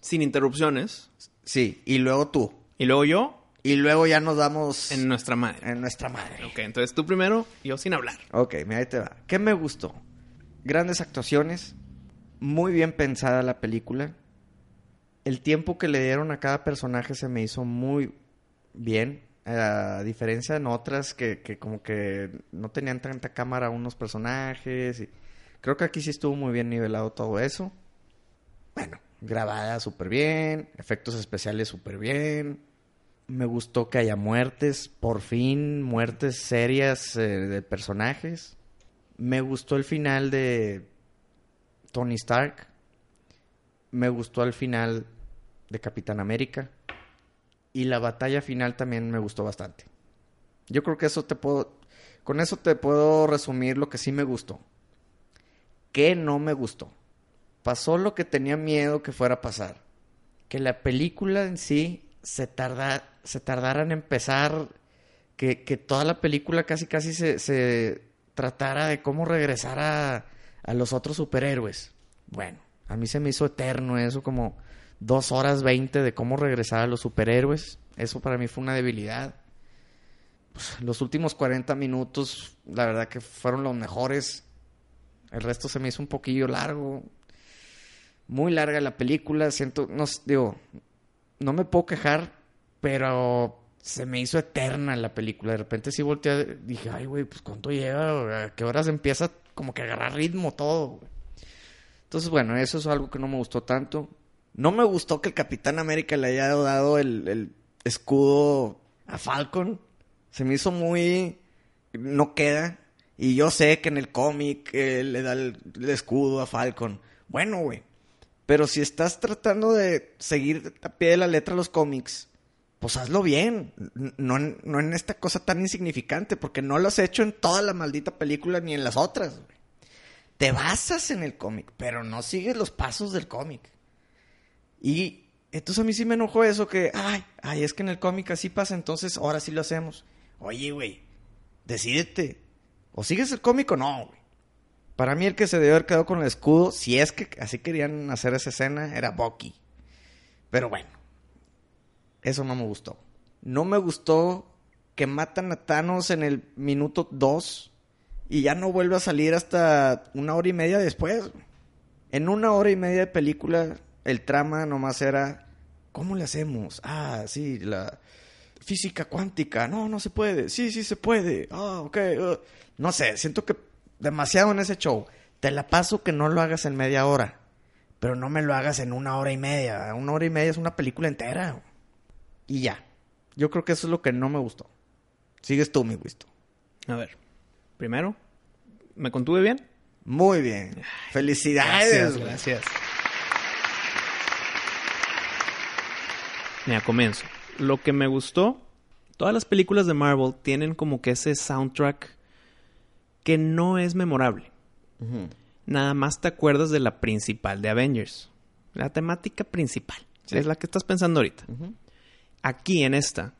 Sin interrupciones. Sí, y luego tú. Y luego yo. Y luego ya nos damos... En nuestra madre. En nuestra madre. Ok, entonces tú primero, yo sin hablar. Ok, mira, ahí te va. ¿Qué me gustó? Grandes actuaciones, muy bien pensada la película, el tiempo que le dieron a cada personaje se me hizo muy bien. A diferencia de otras que, que como que no tenían tanta cámara unos personajes. Y creo que aquí sí estuvo muy bien nivelado todo eso. Bueno, grabada súper bien, efectos especiales súper bien. Me gustó que haya muertes, por fin, muertes serias eh, de personajes. Me gustó el final de Tony Stark me gustó al final de Capitán América. Y la batalla final también me gustó bastante. Yo creo que eso te puedo. Con eso te puedo resumir lo que sí me gustó. ¿Qué no me gustó? Pasó lo que tenía miedo que fuera a pasar. Que la película en sí se, tarda, se tardara en empezar. Que, que toda la película casi casi se, se tratara de cómo regresar a, a los otros superhéroes. Bueno, a mí se me hizo eterno eso, como dos horas veinte de cómo regresar a los superhéroes. Eso para mí fue una debilidad. Pues, los últimos 40 minutos, la verdad que fueron los mejores. El resto se me hizo un poquillo largo. Muy larga la película. Siento, no digo, no me puedo quejar, pero se me hizo eterna la película. De repente sí volteé, dije, ay, güey, pues cuánto lleva, a qué horas empieza como que agarrar ritmo todo. güey?". Entonces, bueno, eso es algo que no me gustó tanto. No me gustó que el Capitán América le haya dado el, el escudo a Falcon. Se me hizo muy... No queda. Y yo sé que en el cómic eh, le da el, escudo a Falcon. Bueno, güey. Pero si estás tratando de seguir a pie de la letra los cómics, pues hazlo bien. No no en esta cosa tan insignificante, porque no lo has hecho en toda la maldita película ni en las otras. güey. Te basas en el cómic, pero no sigues los pasos del cómic. Y entonces a mí sí me enojó eso que, ay, ay, es que en el cómic así pasa, entonces ahora sí lo hacemos. Oye, güey, decídete. O sigues el cómic o no, güey. Para mí el que se debió haber quedado con el escudo, si es que así querían hacer esa escena, era Bucky. Pero bueno, eso no me gustó. No me gustó que matan a Thanos en el minuto 2 y ya no vuelve a salir hasta una hora y media después. En una hora y media de película, el trama nomás era, ¿cómo le hacemos? Ah, sí, la física cuántica. No, no se puede. Sí, sí se puede. Ah, ok. uh. No sé, siento que demasiado en ese show. Te la paso que no lo hagas en media hora. Pero no me lo hagas en una hora y media. Una hora y media es una película entera. Y ya. Yo creo que eso es lo que no me gustó. Sigues tú, mi Wisto. A ver. Primero, ¿me contuve bien? Muy bien. Felicidades. güey. gracias. Mira, comienzo. Lo que me gustó, todas las películas de Marvel tienen como que ese soundtrack que no es memorable. Nada más te acuerdas de la principal de Avengers. La temática principal. Sí. Es la que estás pensando ahorita. Aquí en esta,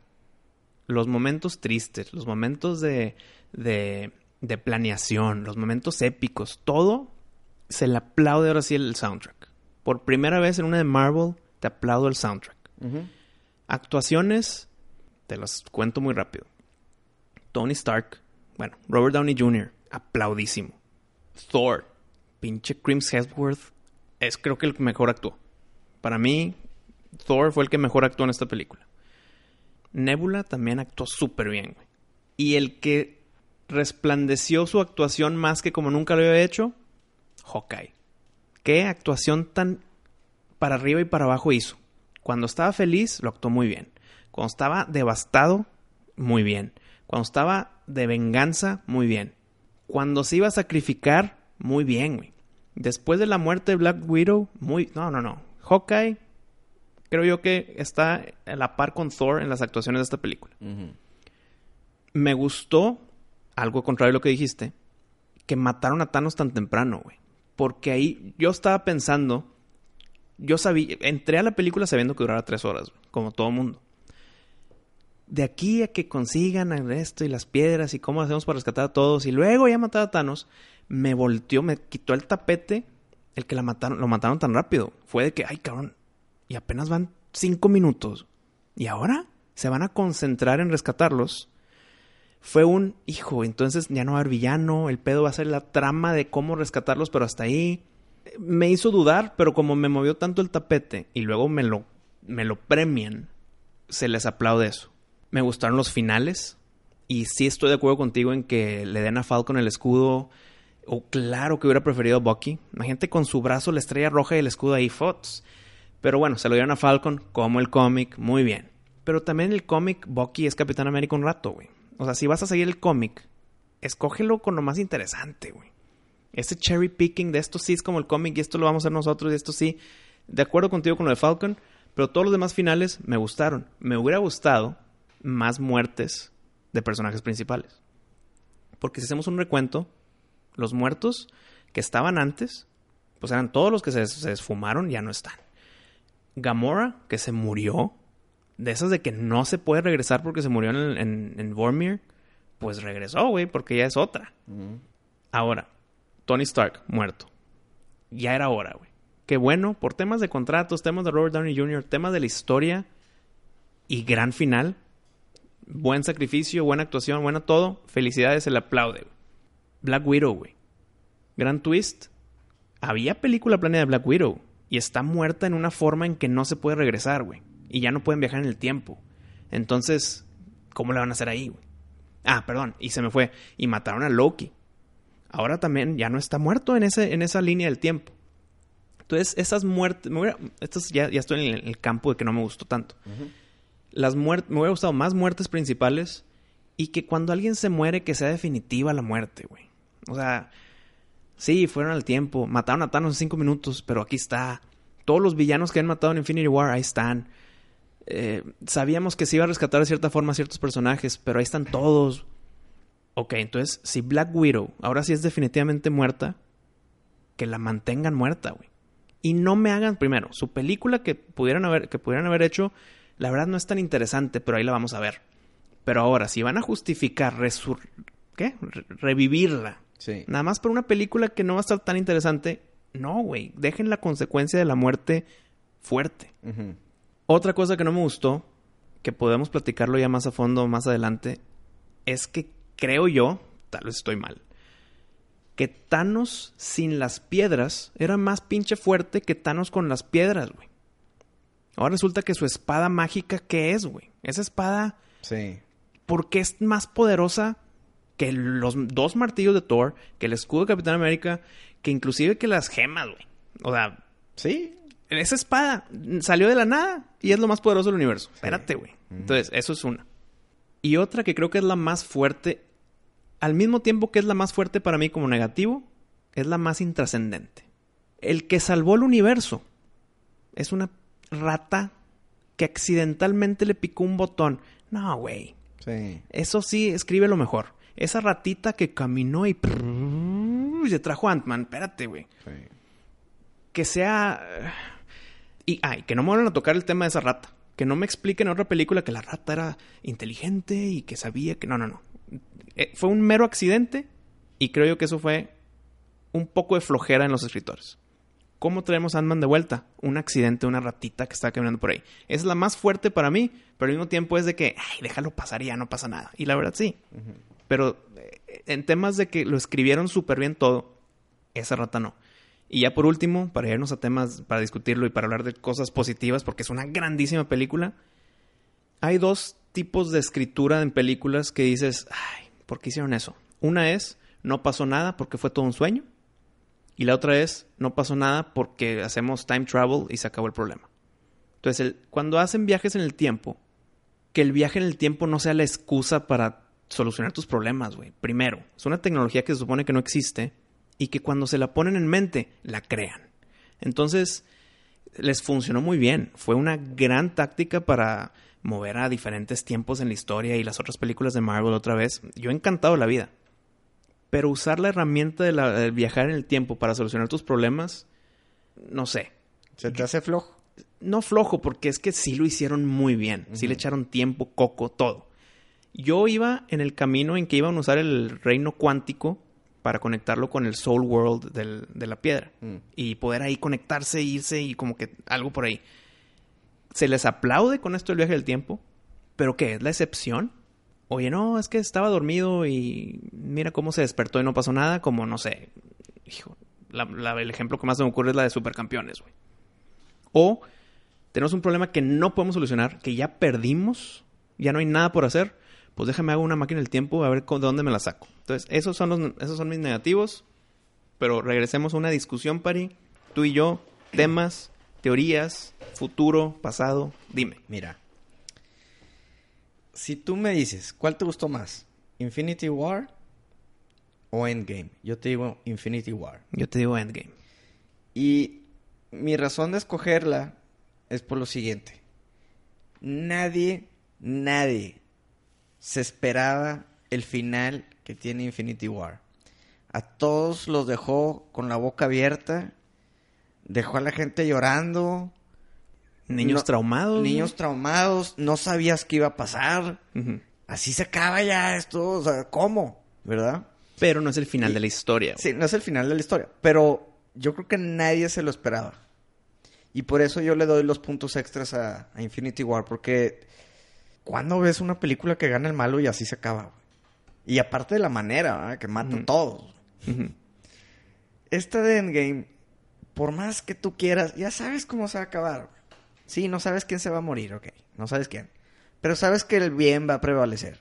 los momentos tristes, los momentos de, de, de planeación, los momentos épicos, todo se le aplaude ahora sí el soundtrack. Por primera vez en una de Marvel, te aplaudo el soundtrack. Actuaciones, te las cuento muy rápido. Tony Stark, bueno, Robert Downey Jr., aplaudísimo. Thor, pinche Crims Hemsworth, es creo que el que mejor actuó. Para mí, Thor fue el que mejor actuó en esta película. Nebula también actuó súper bien, güey. Y el que resplandeció su actuación más que como nunca lo había hecho, Hawkeye. Qué actuación tan para arriba y para abajo hizo. Cuando estaba feliz, lo actuó muy bien. Cuando estaba devastado, muy bien. Cuando estaba de venganza, muy bien. Cuando se iba a sacrificar, muy bien, güey. Después de la muerte de Black Widow, muy... No, no, no. Hawkeye, creo yo que está a la par con Thor en las actuaciones de esta película. Me gustó, algo contrario a lo que dijiste, que mataron a Thanos tan temprano, güey. Porque ahí yo estaba pensando, yo sabía, entré a la película sabiendo que durara tres horas, como todo mundo. De aquí a que consigan esto y las piedras y cómo hacemos para rescatar a todos y luego ya matar a Thanos, me volteó, me quitó el tapete el que la mataron, lo mataron tan rápido. Fue de que, ay cabrón, y apenas van cinco minutos. ¿Y ahora? ¿Se van a concentrar en rescatarlos? Fue un, hijo, entonces ya no va a haber villano, el pedo va a ser la trama de cómo rescatarlos, pero hasta ahí me hizo dudar, pero como me movió tanto el tapete y luego me lo, me lo premian, se les aplaude eso. Me gustaron los finales y sí estoy de acuerdo contigo en que le den a Falcon el escudo. O claro que hubiera preferido a Bucky. Imagínate con su brazo la estrella roja y el escudo ahí, fotos. Pero bueno, se lo dieron a Falcon, como el cómic, muy bien. Pero también el cómic, Bucky es Capitán América un rato, güey. O sea, si vas a seguir el cómic, escógelo con lo más interesante, güey. Ese cherry picking de esto sí es como el cómic y esto lo vamos a hacer nosotros y esto sí. De acuerdo contigo con lo de Falcon, pero todos los demás finales me gustaron. Me hubiera gustado más muertes de personajes principales. Porque si hacemos un recuento, los muertos que estaban antes, pues eran todos los que se, se esfumaron, ya no están. Gamora, que se murió, de esas de que no se puede regresar porque se murió en, en, en Vormir, pues regresó, güey, porque ya es otra. Ahora, Tony Stark, muerto. Ya era hora, güey. Qué bueno, por temas de contratos, temas de Robert Downey Jr., temas de la historia y gran final. Buen sacrificio, buena actuación, buena todo. Felicidades, se le aplaude. Black Widow, güey. Gran twist. Había película planeada de Black Widow y está muerta en una forma en que no se puede regresar, güey. Y ya no pueden viajar en el tiempo. Entonces, ¿cómo le van a hacer ahí, güey? Ah, perdón, y se me fue. Y mataron a Loki. Ahora también ya no está muerto en, ese, en esa línea del tiempo. Entonces, esas muertes. ya, ya estoy en el, campo de que no me gustó tanto. Las muertes. Me hubiera gustado más muertes principales. Y que cuando alguien se muere, que sea definitiva la muerte, güey. O sea. Sí, fueron al tiempo. Mataron a Thanos en cinco minutos, pero aquí está. Todos los villanos que han matado en Infinity War, ahí están. Eh, sabíamos que se iba a rescatar de cierta forma a ciertos personajes, pero ahí están todos. Ok, entonces, si Black Widow ahora sí es definitivamente muerta, que la mantengan muerta, güey. Y no me hagan, primero, su película que pudieran haber, que pudieran haber hecho, la verdad no es tan interesante, pero ahí la vamos a ver. Pero ahora, si van a justificar resur ¿qué? revivirla, sí. nada más por una película que no va a estar tan interesante, no, güey. Dejen la consecuencia de la muerte fuerte. Otra cosa que no me gustó, que podemos platicarlo ya más a fondo más adelante, es que creo yo, tal vez estoy mal, que Thanos sin las piedras era más pinche fuerte que Thanos con las piedras, güey. Ahora resulta que su espada mágica, ¿qué es, güey? Esa espada... Sí. ¿Por qué es más poderosa que los dos martillos de Thor, que el escudo de Capitán América, que inclusive que las gemas, güey? O sea... Sí, esa espada salió de la nada y es lo más poderoso del universo. Espérate, güey. Entonces, eso es una. Y otra que creo que es la más fuerte, al mismo tiempo que es la más fuerte para mí como negativo, es la más intrascendente. El que salvó el universo es una rata que accidentalmente le picó un botón. No, güey. Sí. Eso sí, escribe lo mejor. Esa ratita que caminó y, y se trajo Ant-Man. Espérate, güey. Sí. Que sea y, ay, que no me vuelvan a tocar el tema de esa rata. Que no me expliquen en otra película que la rata era inteligente y que sabía que... No, no, no. Eh, fue un mero accidente y creo yo que eso fue un poco de flojera en los escritores. ¿Cómo traemos a Ant-Man de vuelta? Un accidente, una ratita que está caminando por ahí. Es la más fuerte para mí, pero al mismo tiempo es de que, ay, déjalo pasar y ya no pasa nada. Y la verdad sí. Pero eh, en temas de que lo escribieron súper bien todo, esa rata no. Y ya por último, para irnos a temas, para discutirlo y para hablar de cosas positivas, porque es una grandísima película, hay dos tipos de escritura en películas que dices, ay, ¿por qué hicieron eso? Una es, no pasó nada porque fue todo un sueño. Y la otra es, no pasó nada porque hacemos time travel y se acabó el problema. Entonces, cuando hacen viajes en el tiempo, que el viaje en el tiempo no sea la excusa para solucionar tus problemas, güey. Primero, es una tecnología que se supone que no existe y que cuando se la ponen en mente, la crean. Entonces, les funcionó muy bien. Fue una gran táctica para mover a diferentes tiempos en la historia y las otras películas de Marvel otra vez. Yo he encantado la vida. Pero usar la herramienta de, viajar en el tiempo para solucionar tus problemas, no sé. ¿Se te hace flojo? No flojo, porque es que sí lo hicieron muy bien. Sí le echaron tiempo, coco, todo. Yo iba en el camino en que iban a usar el reino cuántico para conectarlo con el Soul World de la piedra. Mm. Y poder ahí conectarse, irse y como que algo por ahí. Se les aplaude con esto el viaje del tiempo, pero ¿qué? ¿Es la excepción? Oye, no, es que estaba dormido y mira cómo se despertó y no pasó nada, como no sé. Hijo, el ejemplo que más me ocurre es la de supercampeones, güey. O tenemos un problema que no podemos solucionar, que ya perdimos, ya no hay nada por hacer, pues déjame hago una máquina del tiempo a ver de dónde me la saco. Entonces, esos son, los, esos son mis negativos. Pero regresemos a una discusión, Pari. Tú y yo, temas, teorías, futuro, pasado. Dime. Mira. Si tú me dices, ¿cuál te gustó más? ¿Infinity War o Endgame? Yo te digo Infinity War. Yo te digo Endgame. Y mi razón de escogerla es por lo siguiente. Nadie, nadie se esperaba el final que tiene Infinity War. A todos los dejó con la boca abierta, dejó a la gente llorando. Niños traumados. Niños traumados, no sabías qué iba a pasar. Así se acaba ya esto, o sea, ¿cómo? ¿Verdad? Pero no es el final de la historia. Sí, no es el final de la historia. Pero yo creo que nadie se lo esperaba. Y por eso yo le doy los puntos extras a, a Infinity War. Porque ¿cuándo ves una película que gana el malo y así se acaba? Y aparte de la manera, ¿verdad? que mata a todos. Esta de Endgame, por más que tú quieras, ya sabes cómo se va a acabar. Sí, no sabes quién se va a morir, ok. No sabes quién. Pero sabes que el bien va a prevalecer.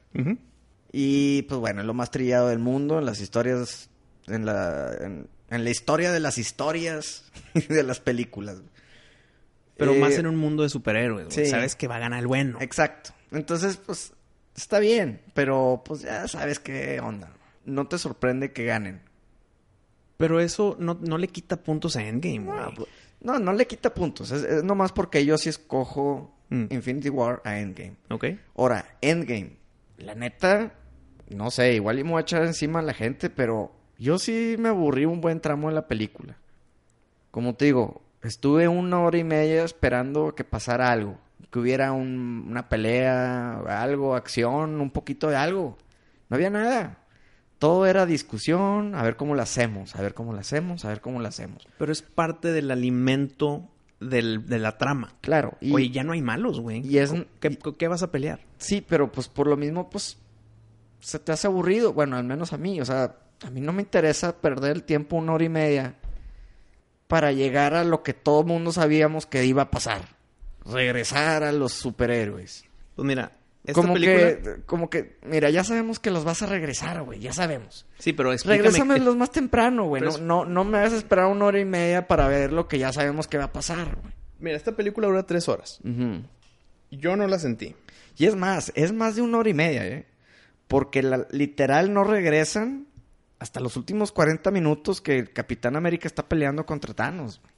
Y pues bueno, es lo más trillado del mundo en las historias, en la, en, en la historia de las historias [laughs] de las películas. Pero Eh, más en un mundo de superhéroes, sí. Sabes que va a ganar el bueno. Exacto. Entonces, pues está bien, pero pues ya sabes qué onda. No te sorprende que ganen. Pero eso no, no le quita puntos a Endgame. No, pues, no, no le quita puntos. Es, es nomás porque yo sí escojo Mm. Infinity War a Endgame. ¿Ok? Ahora, Endgame. La neta, no sé, igual y me voy a echar encima a la gente, pero yo sí me aburrí un buen tramo de la película. Como te digo, estuve una hora y media esperando que pasara algo. Que hubiera un- una pelea, algo, acción, un poquito de algo. No había nada. Todo era discusión, a ver cómo la hacemos, a ver cómo la hacemos, a ver cómo la hacemos. Pero es parte del alimento del- de la trama. Claro. Y, Oye, ya no hay malos, güey. y es- ¿Qué, qué vas a pelear? Sí, pero pues por lo mismo, pues se te hace aburrido. Bueno, al menos a mí. O sea, a mí no me interesa perder el tiempo una hora y media para llegar a lo que todo mundo sabíamos que iba a pasar. Regresar a los superhéroes. Pues mira, esta Como película... que, como que, mira, ya sabemos que los vas a regresar, güey, ya sabemos. Sí, pero explícame... Regrésamelos más temprano, güey. No, es- no, no me hagas esperar una hora y media para ver lo que ya sabemos que va a pasar, güey. Mira, esta película dura tres horas. Yo no la sentí. Y es más, es más de una hora y media, ¿eh? Porque la- literal no regresan hasta los últimos 40 minutos que el Capitán América está peleando contra Thanos. güey.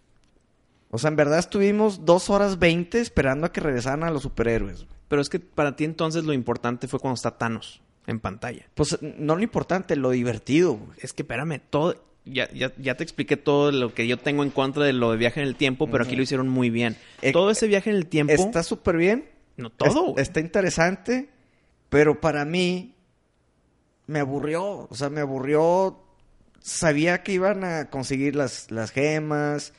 O sea, en verdad estuvimos dos horas 20 esperando a que regresaran a los superhéroes. Pero es que para ti entonces lo importante fue cuando está Thanos en pantalla. Pues no lo importante, lo divertido. güey. Es que espérame, todo... Ya, ya, ya te expliqué todo lo que yo tengo en contra de lo de viaje en el tiempo, pero aquí lo hicieron muy bien. Eh, todo ese viaje en el tiempo... Está súper bien. No todo, Es- está interesante, pero para mí me aburrió. O sea, me aburrió. Sabía que iban a conseguir las, las gemas.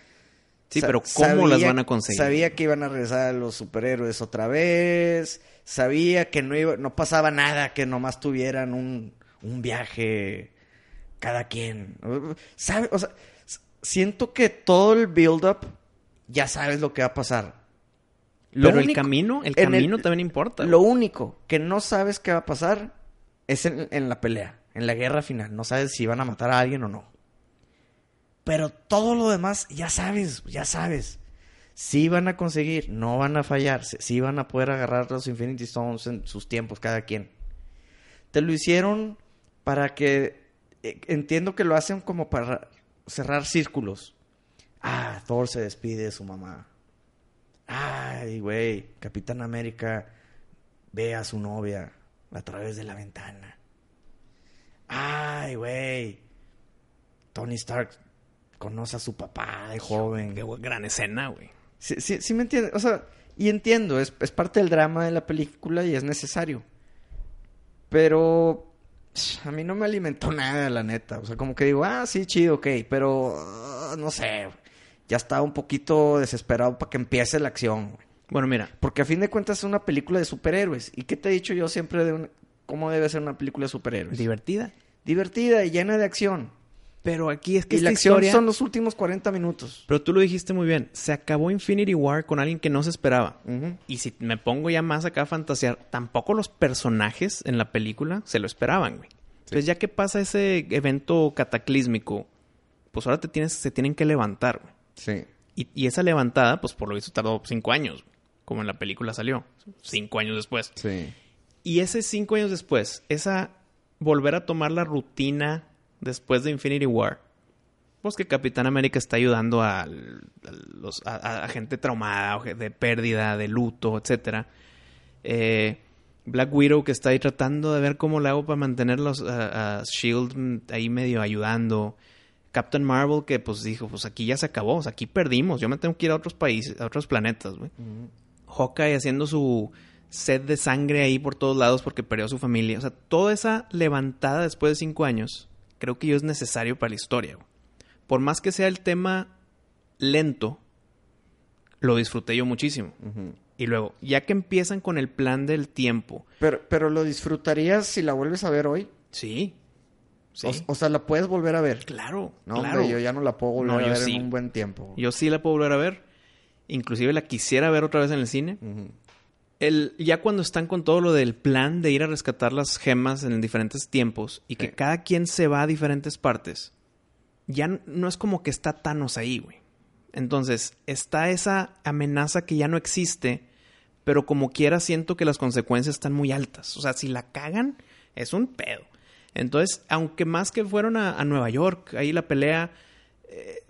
Sí, Sa- pero ¿cómo las sabía- van a conseguir? Sabía que iban a regresar a los superhéroes otra vez. Sabía que no iba, no pasaba nada, que nomás tuvieran un, un viaje cada quien. ¿Sabe? O sea, siento que todo el build-up ya sabes lo que va a pasar. Lo Pero el camino, el camino también importa. Lo único que no sabes qué va a pasar es en, en la pelea, en la guerra final. No sabes si van a matar a alguien o no. Pero todo lo demás ya sabes, ya sabes. Sí van a conseguir, no van a fallar. Sí van a poder agarrar los Infinity Stones en sus tiempos cada quien. Te lo hicieron para que... eh, Entiendo que lo hacen como para cerrar círculos. Ah, Thor se despide de su mamá. Ay, güey, Capitán América ve a su novia a través de la ventana. Ay, güey. Tony Stark conoce a su papá de joven. Qué gran escena, güey. Sí, sí, sí me entiendes. O sea, y entiendo, es, es parte del drama de la película y es necesario. Pero a mí no me alimentó nada, la neta. O sea, como que digo, ah, sí, chido, ok, pero ah, no sé. Ya estaba un poquito desesperado para que empiece la acción. güey. Bueno, mira, Porque a fin de cuentas es una película de superhéroes. ¿Y qué te he dicho yo siempre de un- cómo debe ser una película de superhéroes? divertida. Divertida y llena de acción. Pero aquí es que y la acción historia... son los últimos 40 minutos. Pero tú lo dijiste muy bien. Se acabó Infinity War con alguien que no se esperaba. Y si me pongo ya más acá a fantasear, tampoco los personajes en la película se lo esperaban, güey. Entonces, ya que pasa ese evento cataclísmico, pues ahora te tienes, se tienen que levantar, güey. Sí. Y, y esa levantada, pues por lo visto tardó cinco años, como en la película salió. Cinco años después. Sí. Y ese cinco años después, esa volver a tomar la rutina después de Infinity War, pues que Capitán América está ayudando a, los, a, a gente traumada, de pérdida, de luto, etcétera. Eh, Black Widow que está ahí tratando de ver cómo le hago para mantenerlos a, a Shield ahí medio ayudando. Captain Marvel que pues dijo, pues aquí ya se acabó, o sea, aquí perdimos, yo me tengo que ir a otros países, a otros planetas, güey. Hawkeye haciendo su sed de sangre ahí por todos lados porque perdió a su familia. O sea, toda esa levantada después de cinco años creo que yo es necesario para la historia. güey. Por más que sea el tema lento, lo disfruté yo muchísimo. Y luego, ya que empiezan con el plan del tiempo, Pero, pero lo disfrutarías si la vuelves a ver hoy. sí, sí, O, o sea, la puedes volver a ver. claro, No, claro. hombre, yo ya no la puedo volver No, a ver sí. en un buen tiempo. Yo sí la puedo volver a ver. Inclusive la quisiera ver otra vez en el cine. El, ya cuando están con todo lo del plan de ir a rescatar las gemas en diferentes tiempos y que Sí. cada quien se va a diferentes partes, ya no es como que está Thanos ahí, güey. Entonces, está esa amenaza que ya no existe, pero como quiera siento que las consecuencias están muy altas. O sea, si la cagan, es un pedo. Entonces, aunque más que fueron a, a Nueva York, ahí la pelea, eh,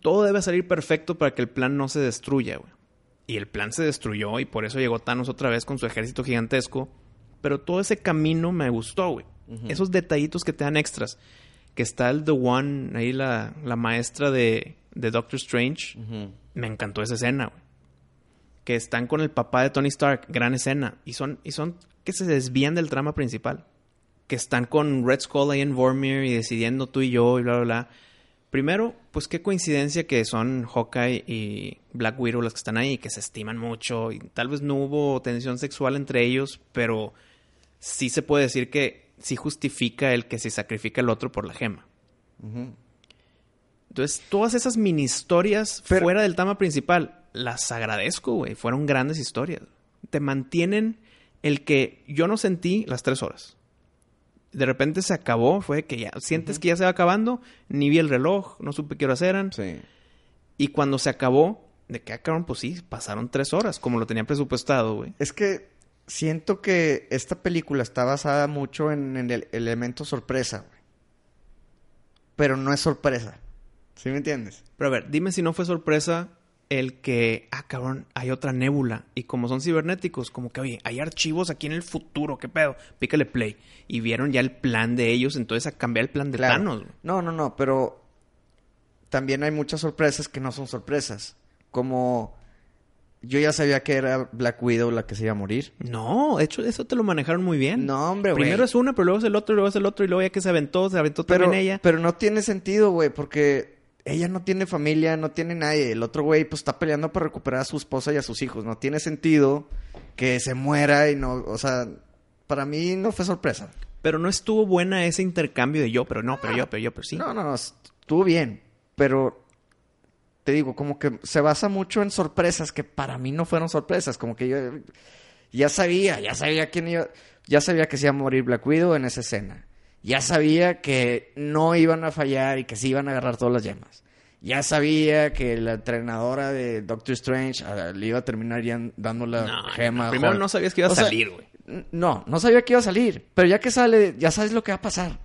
todo debe salir perfecto para que el plan no se destruya, güey. Y el plan se destruyó y por eso llegó Thanos otra vez con su ejército gigantesco. Pero todo ese camino me gustó, güey. Esos detallitos que te dan extras. Que está el The One, ahí la, la maestra de, de Doctor Strange. Me encantó esa escena, güey. Que están con el papá de Tony Stark, gran escena. Y son, y son que se desvían del trama principal. Que están con Red Skull ahí en Vormir y decidiendo tú y yo y bla, bla, bla. Primero, pues qué coincidencia que son Hawkeye y Black Widow las que están ahí, que se estiman mucho. Y tal vez no hubo tensión sexual entre ellos, pero sí se puede decir que sí justifica el que se sacrifica el otro por la gema. Ujú. Entonces, todas esas mini historias Pero- fuera del tema principal, las agradezco, güey. Fueron grandes historias. Te mantienen el que yo no sentí las tres horas. De repente se acabó, fue que ya sientes que ya se va acabando, ni vi el reloj, no supe qué horas eran. Sí. Y cuando se acabó, de que acabaron, pues sí, pasaron tres horas, como lo tenía presupuestado, güey. Es que siento que esta película está basada mucho en, en el elemento sorpresa, güey. Pero no es sorpresa. ¿Sí me entiendes? Pero a ver, dime si no fue sorpresa el que, ah, cabrón, hay otra nébula. Y como son cibernéticos, como que, oye, hay archivos aquí en el futuro, ¿qué pedo? Pícale play. Y vieron ya el plan de ellos, entonces a cambiar el plan de Claro. Thanos. No, no, no, pero también hay muchas sorpresas que no son sorpresas. Como yo ya sabía que era Black Widow la que se iba a morir. No, de hecho, eso te lo manejaron muy bien. No, hombre, güey. Primero es una, pero luego es el otro, y luego es el otro, y luego ya que se aventó, se aventó pero, también ella. pero no tiene sentido, güey, porque ella no tiene familia, no tiene nadie. El otro güey, pues está peleando para recuperar a su esposa y a sus hijos. No tiene sentido que se muera y no, o sea, para mí no fue sorpresa. Pero no estuvo buena ese intercambio de yo, pero no, pero yo, pero yo, pero sí. No, no, no, estuvo bien, pero te digo, como que se basa mucho en sorpresas que para mí no fueron sorpresas, como que yo ya sabía, ya sabía quién iba, ya sabía que se iba a morir Black Widow en esa escena. Ya sabía que no iban a fallar y que se iban a agarrar todas las yemas. Ya sabía que la entrenadora de Doctor Strange ah, le iba a terminar ya dando la No, gema. primero no sabías que iba a O salir, güey. No, no sabía que iba a salir. Pero ya que sale, ya sabes lo que va a pasar.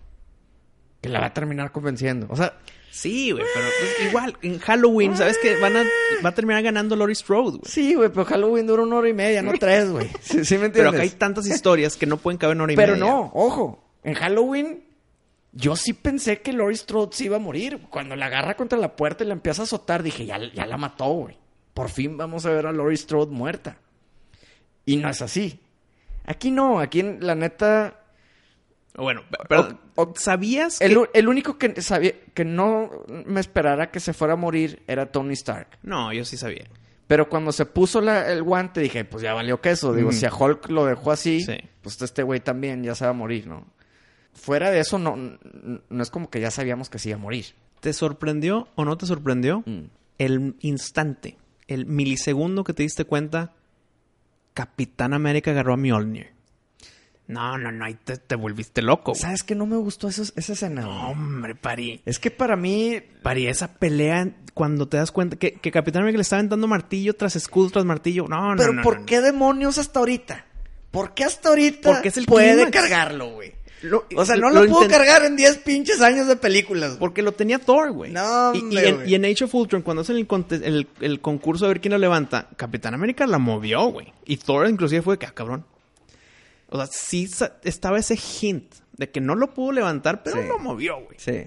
Que la va a terminar convenciendo. O sea, Sí, güey, pero pues, igual, en Halloween, ¿sabes que van a, va a terminar ganando Laurie Strode, güey? sí, güey, pero Halloween dura una hora y media, no tres, güey. [laughs] ¿Sí, sí me Pero entiendes? acá hay tantas historias que no pueden caber en hora y Pero media. no, ojo. En Halloween, yo sí pensé que Laurie Strode se iba a morir. Cuando la agarra contra la puerta y la empieza a azotar, dije, ya, ya la mató, güey. Por fin vamos a ver a Laurie Strode muerta. Y no es así. Aquí no, aquí en la neta... Bueno, pero O- o- ¿sabías El, que... u- el único que sabía que no me esperara que se fuera a morir era Tony Stark. No, yo sí sabía. Pero cuando se puso la- el guante dije, pues ya valió queso. Digo, si a Hulk lo dejó así, Sí. pues este güey también ya se va a morir, ¿no? Fuera de eso, no, no es como que ya sabíamos que se iba a morir. ¿Te sorprendió o no te sorprendió Mm. el instante, el milisegundo que te diste cuenta Capitán América agarró a Mjolnir? No, no, no, ahí te, te volviste loco. güey. ¿Sabes que no me gustó eso- esa escena? Hombre, Pari. Es que para mí, Pari, esa pelea cuando te das cuenta que, que Capitán América le está aventando martillo tras escudo tras martillo. No, no, pero no, ¿por no, qué demonios hasta ahorita? ¿Por qué hasta ahorita Porque es el puede clímax. cargarlo, güey? Lo- O sea, no lo lo, pudo cargar en 10 pinches años de películas. güey. Porque lo tenía Thor, güey. No, y, y hombre, en, güey. y en Age of Ultron, cuando hacen el, conte- el, el concurso a ver quién lo levanta, Capitán América la movió, güey. Y Thor inclusive fue que, ah, cabrón. O sea, sí estaba ese hint de que no lo pudo levantar, pero Sí. lo movió, güey. Sí.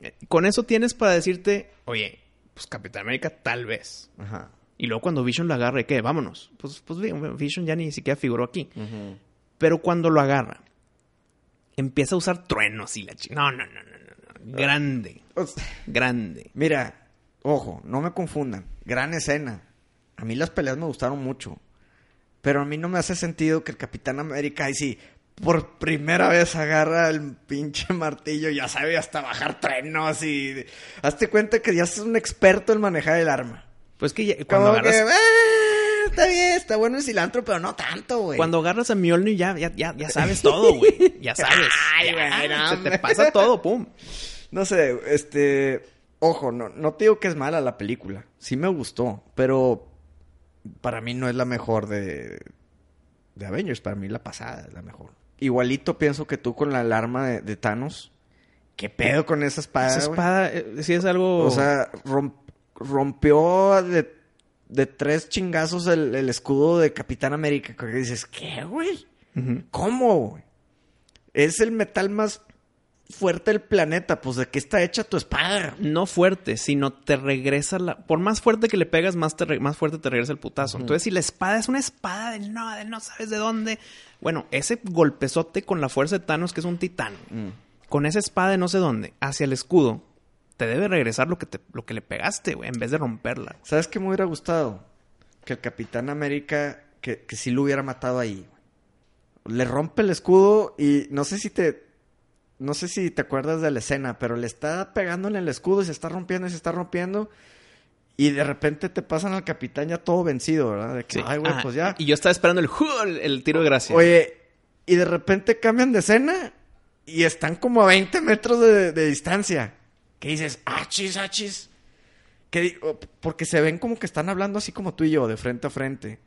Eh, Con eso tienes para decirte, oye, pues Capitán América tal vez. Ajá. Y luego cuando Vision lo agarra, ¿y qué? Vámonos. Pues, pues Vision ya ni siquiera figuró aquí. Pero cuando lo agarra, empieza a usar truenos y la chi- No, no, no, no, no. Grande. O sea, Grande. Mira, ojo, no me confundan. Gran escena. A mí las peleas me gustaron mucho. Pero a mí no me hace sentido que el Capitán América, ahí sí, por primera vez agarra el pinche martillo, ya sabe hasta bajar trenos y... Hazte cuenta que ya es un experto en manejar el arma. Pues que ya- cuando Como agarras, que, "Ah, está bien, está bueno el cilantro, pero no tanto, güey. cuando agarras a Mjolnir ya, ya, ya, ya sabes todo, güey. Ya sabes. [laughs] Ay, Ya, güey, no, se te pasa todo, pum. No sé, este... Ojo, no, no te digo que es mala la película. Sí me gustó, pero para mí no es la mejor de, de Avengers. Para mí la pasada es la mejor. Igualito pienso que tú con la alarma de, de Thanos. ¿Qué pedo con esa espada, Esa espada eh, sí es algo... O sea, rom- rompió de, de tres chingazos el, el escudo de Capitán América. Que dices, ¿qué, güey? ¿Cómo, güey? Es el metal más fuerte del planeta. Pues, ¿de qué está hecha tu espada? no fuerte, sino te regresa la... Por más fuerte que le pegas, más, te re- más fuerte te regresa el putazo. Entonces, si la espada es una espada del no, del no sabes de dónde... Bueno, ese golpezote con la fuerza de Thanos, que es un titán, con esa espada de no sé dónde, hacia el escudo, te debe regresar lo que, te, lo que le pegaste, güey, en vez de romperla. ¿Sabes qué me hubiera gustado? Que el Capitán América, que, que sí lo hubiera matado ahí. güey. Le rompe el escudo y no sé si te... No sé si te acuerdas de la escena, pero le está pegándole el escudo y se está rompiendo y se está rompiendo. Y de repente te pasan al capitán ya todo vencido, ¿verdad? De que, Sí. ay, güey, Ah, pues ya. Y yo estaba esperando el, el, el tiro de gracia. Oye, y de repente cambian de escena y están como a 20 metros de, de distancia. Que dices, achis, achis. Que porque se ven como que están hablando así como tú y yo, de frente a frente.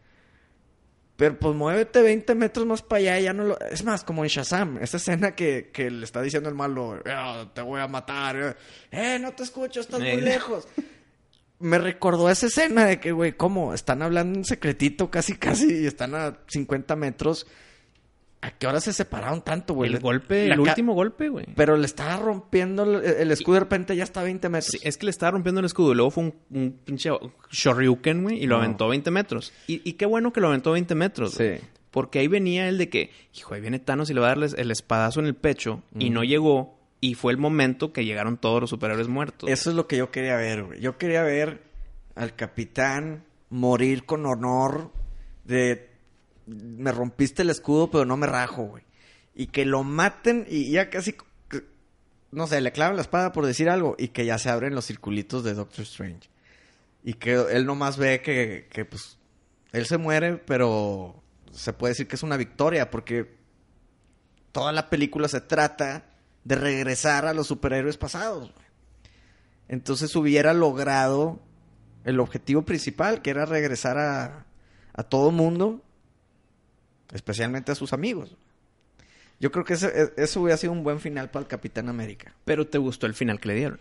Pero pues muévete 20 metros más para allá, ya no lo... Es más, como en Shazam, esa escena que, que le está diciendo el malo, "Ah, te voy a matar. eh. Eh, no te escucho, estás muy Eh. lejos. Me recordó esa escena de que, güey, ¿cómo? Están hablando en secretito casi, casi, y están a 50 metros. ¿A qué hora se separaron tanto, güey? el golpe, la el último golpe, güey. Pero le estaba rompiendo el, el escudo de repente ya está a 20 metros. Sí, es que le estaba rompiendo el escudo y luego fue un, un pinche shoryuken, güey, y lo No. aventó 20 metros. Y, y qué bueno que lo aventó 20 metros, güey. Sí. Porque ahí venía el de que, hijo, ahí viene Thanos y le va a darle el espadazo en el pecho. Y no llegó. Y fue el momento que llegaron todos los superhéroes muertos. Eso es lo que yo quería ver, güey. Yo quería ver al capitán morir con honor de... Me rompiste el escudo, pero no me rajo, güey. Y que lo maten y ya casi... No sé, le clavan la espada por decir algo y que ya se abren los circulitos de Doctor Strange. Y que él nomás ve que, que pues, él se muere, pero se puede decir que es una victoria porque toda la película se trata de regresar a los superhéroes pasados. Entonces hubiera logrado el objetivo principal, que era regresar a, a todo mundo, especialmente a sus amigos. Yo creo que ese- e- eso hubiera sido un buen final para el Capitán América. Pero te gustó el final que le dieron.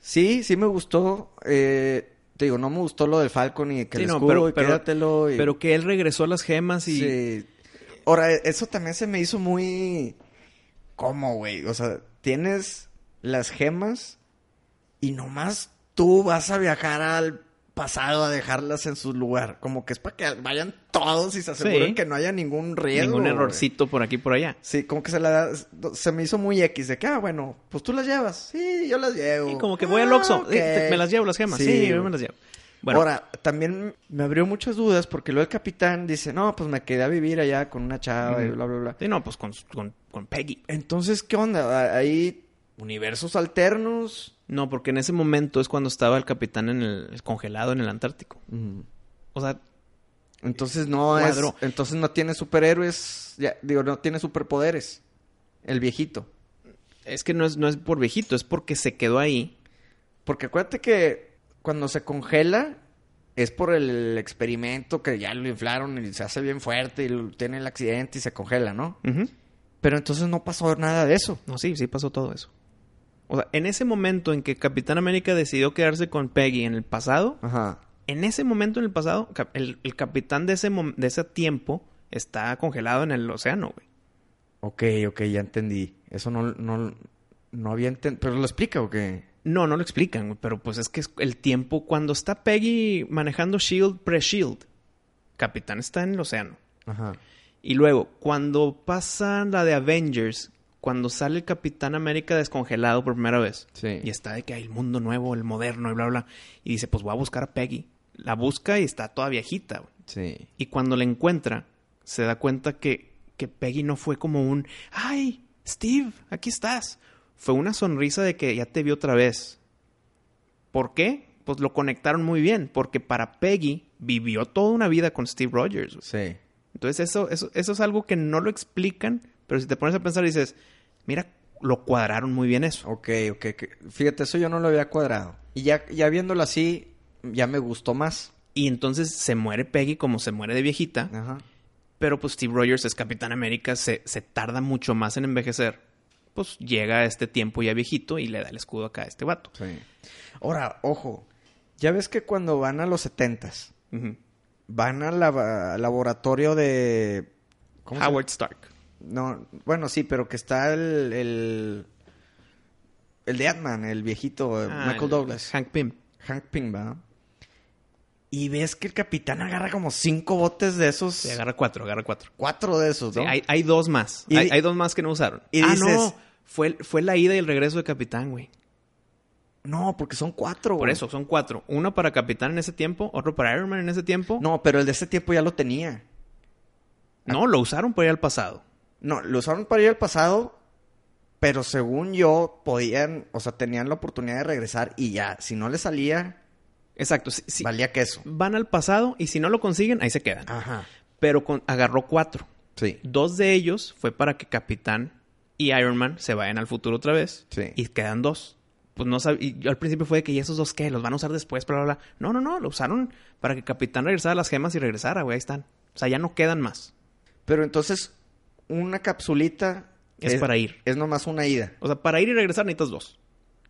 Sí, sí me gustó. eh, te digo, no me gustó lo del Falcon y que Sí, el no, escudo pero- y pero- quédatelo y- Pero que él regresó las gemas y... Sí. Ahora, e- eso también se me hizo muy... ¿Cómo, güey? O sea, tienes las gemas y nomás tú vas a viajar al pasado a dejarlas en su lugar. Como que es para que vayan todos y se aseguren Sí. que no haya ningún riesgo. Ningún güey. errorcito por aquí por allá. Sí, como que se la da... Se me hizo muy X de que, ah, bueno, pues tú las llevas. Sí, yo las llevo. Y como que voy al Ah, Oxxo. ok. eh, te- Me las llevo las gemas. Sí, Sí, yo me las llevo. Bueno, Ahora, también me abrió muchas dudas porque luego el capitán dice, no, pues me quedé a vivir allá con una chava y bla, bla, bla. sí, no, pues con, con, con Peggy. Entonces, ¿qué onda? ¿Hay universos alternos? No, porque en ese momento es cuando estaba el capitán en el congelado en el Antártico. O sea, Entonces no es... Entonces no tiene superhéroes, ya, digo, no tiene superpoderes. El viejito. es que no es, no es por viejito, es porque se quedó ahí. Porque acuérdate que cuando se congela es por el experimento que ya lo inflaron y se hace bien fuerte y tiene el accidente y se congela, ¿no? Pero entonces no pasó nada de eso. No, sí, sí pasó todo eso. O sea, en ese momento en que Capitán América decidió quedarse con Peggy en el pasado, Ajá. En ese momento en el pasado, el, el capitán de ese, de ese tiempo está congelado en el océano, güey. Ok, ok, ya entendí. Eso no, no, no había entendido. ¿Pero lo explica o qué? No, no lo explican, güey, pero pues es que es el tiempo cuando está Peggy manejando Shield pre-Shield. Capitán está en el océano. Ajá. Y luego, cuando pasa la de Avengers, cuando sale el Capitán América descongelado por primera vez. Sí. Y está de que hay el mundo nuevo, el moderno y bla, bla. Y dice, pues voy a buscar a Peggy. La busca y está toda viejita. Sí. Y cuando la encuentra, se da cuenta que, que Peggy no fue como un, ay, Steve, aquí estás. Fue una sonrisa de que ya te vi otra vez. ¿Por qué? Pues lo conectaron muy bien, porque para Peggy vivió toda una vida con Steve Rogers. Sí. Entonces eso, eso, eso es algo que no lo explican, pero si te pones a pensar dices, mira, lo cuadraron muy bien eso. Ok, ok. Fíjate, eso yo no lo había cuadrado. Y ya, ya viéndolo así, ya me gustó más. Y entonces se muere Peggy como se muere de viejita, Ajá. pero pues Steve Rogers es Capitán América, se, se tarda mucho más en envejecer. Pues llega a este tiempo ya viejito y le da el escudo acá a este vato. Sí. Ahora, ojo. Ya ves que cuando van a los setentas, Ujú. van al lava- laboratorio de... ¿cómo se llama? Howard Stark. No, bueno, sí, pero que está el... El, el de Ant-Man, el viejito, Ah, Michael el- Douglas. Hank Pym. Hank Pym, ¿verdad? Y ves que el capitán agarra como cinco botes de esos. Sí, agarra cuatro, agarra cuatro. Cuatro de esos, Sí, ¿no? hay, hay dos más. Y hay, dos más que no usaron. y ah, dices- no. Fue, fue la ida y el regreso de Capitán, güey. No, porque son cuatro. Por güey. eso, son cuatro. Uno para Capitán en ese tiempo, otro para Iron Man en ese tiempo. No, pero el de ese tiempo ya lo tenía. No, lo usaron por ir al pasado. No, lo usaron para ir al pasado, pero según yo, podían, o sea, tenían la oportunidad de regresar y ya, si no le salía, Exacto. sí- sí. valía queso. Van al pasado y si no lo consiguen, ahí se quedan. Ajá. Pero con- agarró cuatro. Sí. Dos de ellos fue para que Capitán y Iron Man se vayan al futuro otra vez. Sí. Y quedan dos. Pues no sab- y yo al principio fue de que, ¿y esos dos qué? ¿Los van a usar después? Bla, bla, bla. No, no, no. Lo usaron para que Capitán regresara a las gemas y regresara, güey. Ahí están. O sea, ya no quedan más. Pero entonces, una capsulita Es para ir. Es nomás una ida. O sea, para ir y regresar necesitas dos.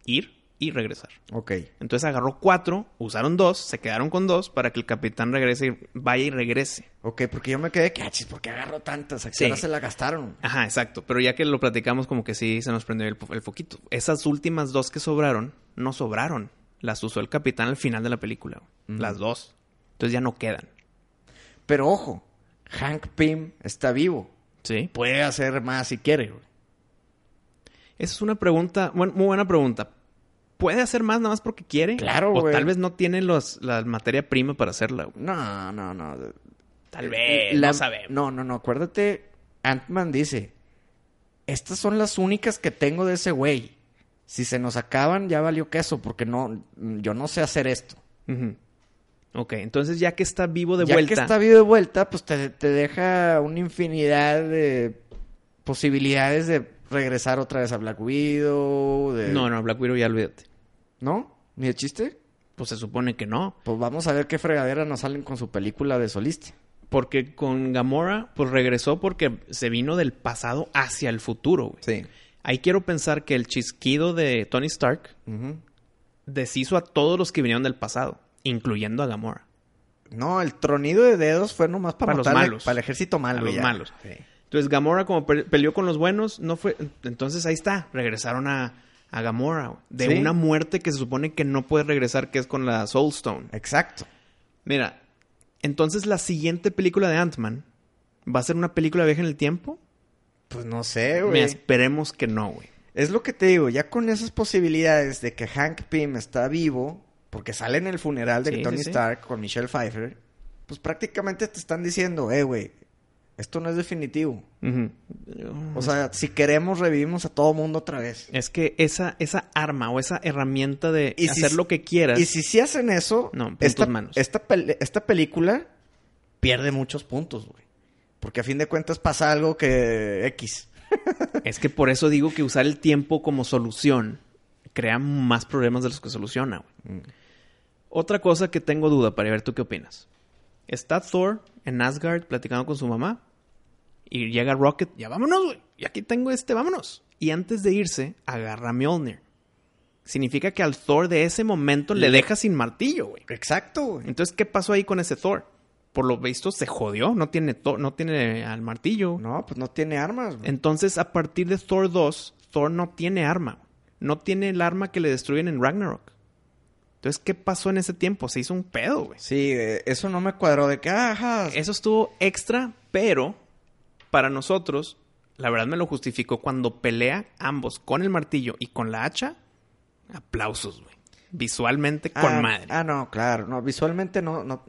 Ir y regresar. Ok. Entonces agarró cuatro, usaron dos, se quedaron con dos para que el capitán regrese y vaya y regrese. Ok, porque yo me quedé que, ¿por qué agarró tantas? ¿A qué Sí. hora se la gastaron? Ajá, exacto. Pero ya que lo platicamos, como que sí se nos prendió el, foquito. Esas últimas dos que sobraron, no sobraron. Las usó el capitán al final de la película. Las dos. Entonces ya no quedan. Pero ojo, Hank Pym está vivo. ¿Sí? Puede hacer más si quiere. güey. Esa es una pregunta, bueno, muy buena pregunta. ¿Puede hacer más nada más porque quiere? Claro, O güey. tal vez no tiene los, la materia prima para hacerla. güey. No, no, no. Tal vez, La- no sabemos. No, no, no. Acuérdate, Ant-Man dice, estas son las únicas que tengo de ese güey. Si se nos acaban, ya valió queso, porque no, yo no sé hacer esto. Ujú. Ok, entonces ya que está vivo de ya vuelta. que está vivo de vuelta, pues te, te deja una infinidad de posibilidades de regresar otra vez a Black Widow. De... No, no, Black Widow ya olvídate. ¿No? ¿Ni de chiste? Pues se supone que no. Pues vamos a ver qué fregadera nos salen con su película de solista. Porque con Gamora, pues regresó porque se vino del pasado hacia el futuro, güey. Sí. Ahí quiero pensar que el chisquido de Tony Stark deshizo a todos los que vinieron del pasado, incluyendo a Gamora. No, el tronido de dedos fue nomás para, Para los malos. Para el ejército malo. A los malos. Sí. Entonces Gamora, como pe- peleó con los buenos, no fue. Entonces ahí está. Regresaron a, a Gamora. De Sí. una muerte que se supone que no puede regresar, que es con la Soul Stone. Exacto. Mira, entonces la siguiente película de Ant-Man va a ser una película vieja en el tiempo. Pues no sé, güey. esperemos que no, güey. Es lo que te digo, ya con esas posibilidades de que Hank Pym está vivo, porque sale en el funeral de Sí, Tony sí. Stark con Michelle Pfeiffer, pues prácticamente te están diciendo, eh, güey, esto no es definitivo. O sea, si queremos revivimos a todo mundo otra vez. Es que esa, esa arma o esa herramienta de Y si- hacer lo que quieras. Y si sí hacen eso, No, esta, manos. Esta, pel- esta película pierde muchos puntos, güey. Porque a fin de cuentas pasa algo que X. [laughs] Es que por eso digo que usar el tiempo como solución crea más problemas de los que soluciona. güey. Mm. Otra cosa que tengo duda para ver tú qué opinas. Está Thor en Asgard platicando con su mamá y llega Rocket, ya vámonos, güey. Y aquí tengo este, vámonos. Y antes de irse, agarra a Mjolnir. Significa que al Thor de ese momento le Le- deja sin martillo, güey. Exacto, güey. Entonces, ¿qué pasó ahí con ese Thor? Por lo visto se jodió, no tiene no tiene al martillo. No, pues no tiene armas, güey. Entonces, a partir de Thor 2, Thor no tiene arma. No tiene el arma que le destruyen en Ragnarok. Entonces, ¿qué pasó en ese tiempo? Se hizo un pedo, güey. Sí, eh, eso no me cuadró de que, ajá, Eso estuvo extra, pero para nosotros, La verdad me lo justificó cuando pelea ambos con el martillo y con la hacha. Aplausos, güey. Visualmente con ah, madre. Ah, no, claro. No, visualmente no, no,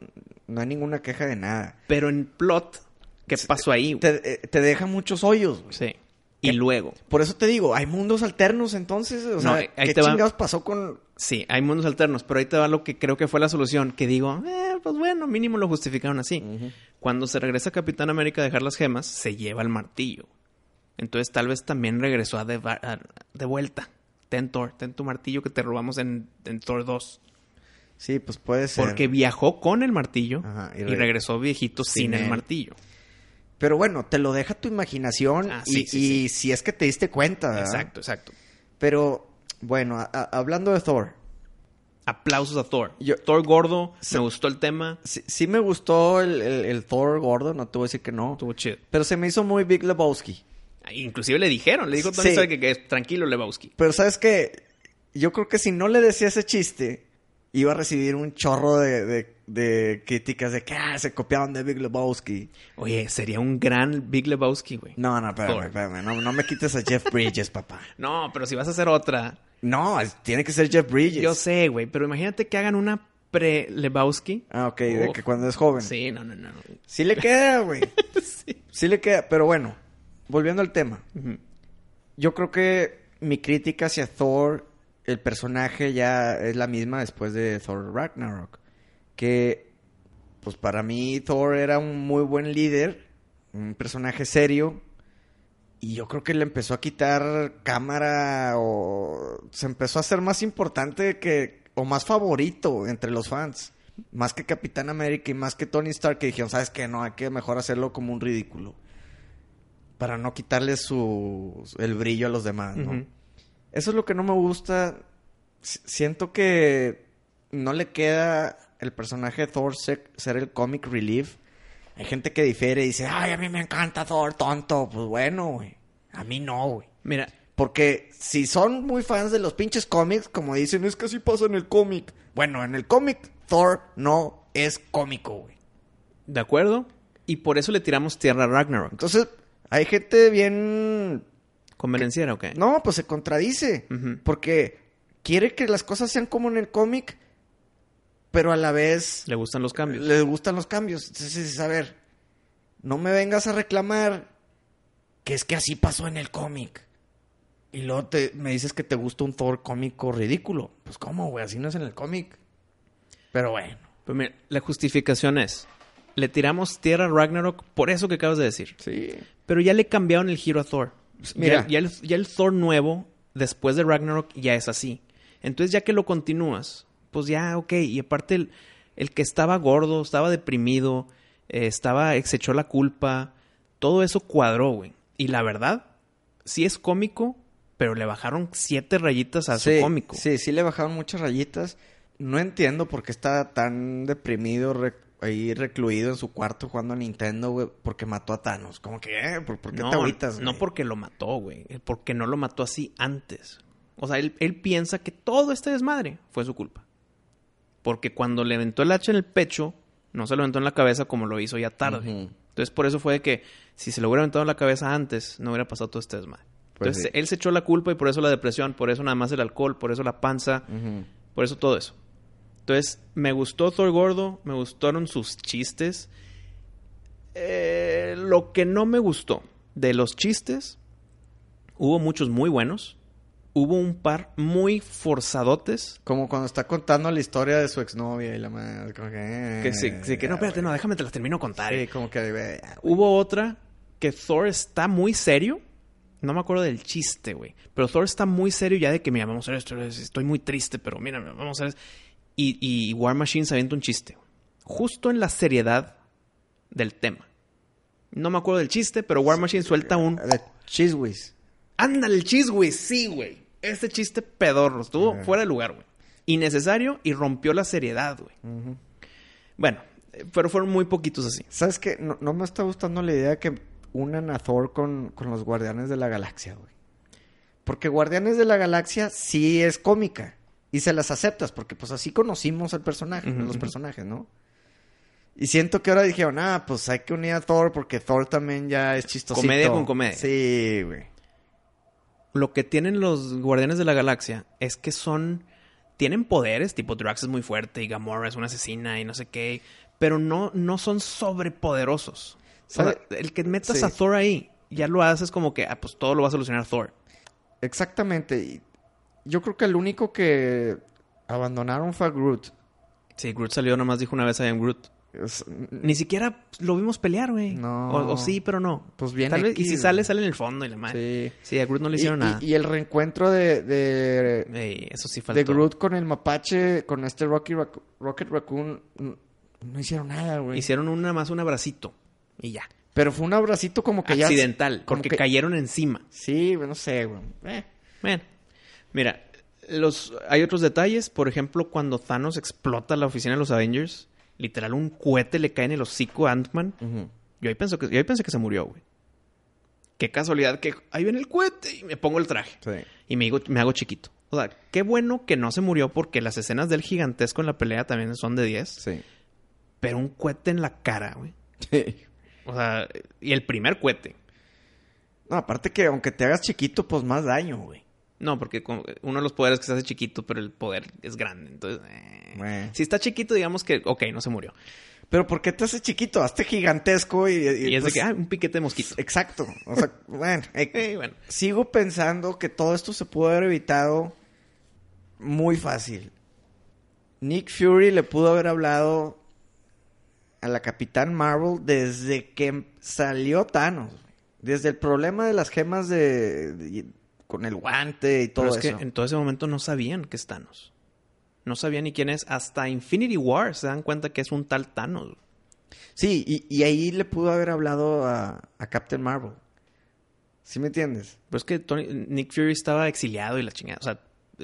no hay ninguna queja de nada. Pero en plot, ¿qué pasó ahí? Te, eh, te deja muchos hoyos, güey. Sí. Y luego. Por eso te digo, hay mundos alternos entonces. O sea, ¿qué chingados pasó con.? Sí, hay mundos alternos, pero ahí te va lo que creo que fue la solución. Que digo, eh, pues bueno, mínimo lo justificaron así. Cuando se regresa Capitán América a dejar las gemas, se lleva el martillo. Entonces tal vez también regresó a de, de vuelta. Ten Thor, ten tu martillo que te robamos en, Thor 2. Sí, pues puede ser. Porque viajó con el martillo y, regresó viejito sin, el martillo. Pero bueno, te lo deja tu imaginación ah, y, si es que te diste cuenta. Exacto, exacto. Pero bueno, hablando de Thor. Aplausos a Thor. Thor gordo, me gustó el tema. Sí, me gustó el, Thor gordo, no te voy a decir que no. Estuvo chido. Pero se me hizo muy Big Lebowski. Inclusive le dijeron, le dijo también que, que, es tranquilo Lebowski. Pero sabes que yo creo que si no le decía ese chiste, iba a recibir un chorro de de críticas de que ah, se copiaron de Big Lebowski. Oye, sería un gran Big Lebowski, güey. No, no, espérame, espérame. No, me quites a Jeff Bridges, papá. [laughs] No, pero si vas a hacer otra. No, tiene que ser Jeff Bridges. Yo sé, güey, pero imagínate que hagan una pre-Lebowski. Ah, ok, de que cuando es joven. Sí, no, no, no. Sí le queda, güey. [laughs] sí. sí. le queda, pero bueno, volviendo al tema. Yo creo que mi crítica hacia Thor, el personaje ya es la misma después de Thor Ragnarok que pues para mí Thor era un muy buen líder, un personaje serio, y yo creo que le empezó a quitar cámara o se empezó a hacer más importante que, o más favorito entre los fans, más que Capitán América y más que Tony Stark, que dijeron, ¿sabes qué? No, hay que mejor hacerlo como un ridículo, para no quitarle su, el brillo a los demás, ¿no? Eso es lo que no me gusta. siento que no le queda el personaje de Thor ser, el comic relief. Hay gente que difiere y dice, ay, a mí me encanta Thor, tonto. Pues bueno, güey. A mí no, güey. Mira. Porque si son muy fans de los pinches cómics, como dicen, es que así pasa en el cómic. Bueno, en el cómic, Thor no es cómico, güey. De acuerdo. Y por eso le tiramos tierra a Ragnarok. Entonces, hay gente bien... ¿Convenenciera o qué? No, pues se contradice. Porque quiere que las cosas sean como en el cómic, pero a la vez... Le gustan los cambios. Le gustan los cambios. Entonces, a ver, no me vengas a reclamar que es que así pasó en el cómic. Y luego te, me dices que te gusta un Thor cómico ridículo. Pues cómo, güey, así no es en el cómic. Pero bueno. Pues mira, la justificación es, le tiramos tierra a Ragnarok por eso que acabas de decir. Sí. Pero ya le cambiaron el giro a Thor. Mira. Ya, el, ya el Thor nuevo, después de Ragnarok, ya es así. Entonces ya que lo continúas, pues ya, ok. Y aparte, el, que estaba gordo, estaba deprimido, eh, estaba, se echó la culpa, todo eso cuadró, güey. Y la verdad, sí es cómico, pero le bajaron siete rayitas a su cómico. Sí, sí le bajaron muchas rayitas. No entiendo por qué está tan deprimido, ahí recluido en su cuarto jugando a Nintendo, güey, porque mató a Thanos. Como que, eh, ¿Por, qué te agüitas, No porque lo mató, güey. Porque no lo mató así antes. O sea, él, él piensa que todo este desmadre fue su culpa. Porque cuando le aventó el hacha en el pecho, no se lo aventó en la cabeza como lo hizo ya tarde. Entonces, por eso fue que si se lo hubiera aventado en la cabeza antes, no hubiera pasado todo este desmadre. Pues Entonces, él se echó la culpa y por eso la depresión, por eso nada más el alcohol, por eso la panza, por eso todo eso. Entonces, me gustó Thor Gordo, me gustaron sus chistes. Eh, lo que no me gustó de los chistes, hubo muchos muy buenos hubo un par muy forzadotes. Como cuando está contando la historia de su exnovia y la madre. que, sí, sí, que no, espérate, no, déjame te la termino contar. Sí, como que. hubo otra que Thor está muy serio. No me acuerdo del chiste, güey. Pero Thor está muy serio ya de que, mira, vamos a hacer esto. Estoy muy triste, pero mira, vamos a hacer. Y, y War Machine se avienta un chiste. Justo en la seriedad del tema. No me acuerdo del chiste, pero War Machine suelta un. Cheese Whiz. Ándale, el cheese whiz, sí, güey este chiste pedorro. Estuvo fuera de lugar, güey. Innecesario y rompió la seriedad, güey. Bueno, pero fueron muy poquitos así. ¿Sabes qué? No, me está gustando la idea que unan a Thor con, los Guardianes de la Galaxia, güey. Porque Guardianes de la Galaxia sí es cómica. Y se las aceptas, porque pues así conocimos al personaje, los personajes, ¿no? Y siento que ahora dijeron, ah, pues hay que unir a Thor porque Thor también ya es chistosito. Comedia con comedia. Sí, güey. Lo que tienen los Guardianes de la Galaxia es que son... Tienen poderes, tipo Drax es muy fuerte y Gamora es una asesina y no sé qué, pero no, no son sobrepoderosos. O sea, el que metas Sí. a Thor ahí, ya lo haces como que, ah, pues todo lo va a solucionar Thor. Exactamente. Yo creo que el único que abandonaron fue a Groot. Sí, Groot salió nomás dijo una vez a Groot. Es- Ni siquiera lo vimos pelear, güey. No. O, o sí, pero no. Pues bien Tal vez, y si sale, sale en el fondo y la madre. Sí. Sí, a Groot no le hicieron y- nada. y el reencuentro de, de, Ey, eso sí de faltó. Groot con el mapache, con este Rocky Rac- Rocket Raccoon, no hicieron nada, güey. Hicieron una más un abracito. Y ya. Pero fue un abracito como que ya... Accidental. como porque que- cayeron encima. Sí, no sé, güey. Eh. Bueno, mira, los, hay otros detalles. Por ejemplo, cuando Thanos explota la oficina de los Avengers, literal un cohete le cae en el hocico a Ant-Man. Yo ahí, pensé que, yo ahí pensé que se murió, güey. Qué casualidad que ahí viene el cohete y me pongo el traje. Sí. Y me, digo, me hago chiquito. O sea, qué bueno que no se murió porque las escenas del gigantesco en la pelea también son de 10. Sí. Pero un cohete en la cara, güey. Sí. O sea, y el primer cohete. No, aparte que aunque te hagas chiquito, pues más daño, güey. No, porque uno de los poderes que se hace chiquito, pero el poder es grande. Entonces, eh, si está chiquito, digamos que, ok, no se murió. Pero ¿por qué te haces chiquito? Hazte gigantesco y... y- Y, es pues, de que, ah, un piquete de mosquito. Exacto. O sea, [laughs] bueno, eh, Eh, bueno. sigo pensando que todo esto se pudo haber evitado muy fácil. Nick Fury le pudo haber hablado a la Capitán Marvel desde que salió Thanos. Desde el problema de las gemas de, de- con el guante y todo Pero es eso. que en todo ese momento no sabían que es Thanos. No sabían ni quién es. Hasta Infinity War se dan cuenta que es un tal Thanos. Sí, y, y ahí le pudo haber hablado a, a Captain Marvel. ¿Sí me entiendes? Pero es que Tony- Nick Fury estaba exiliado y la chingada. O sea,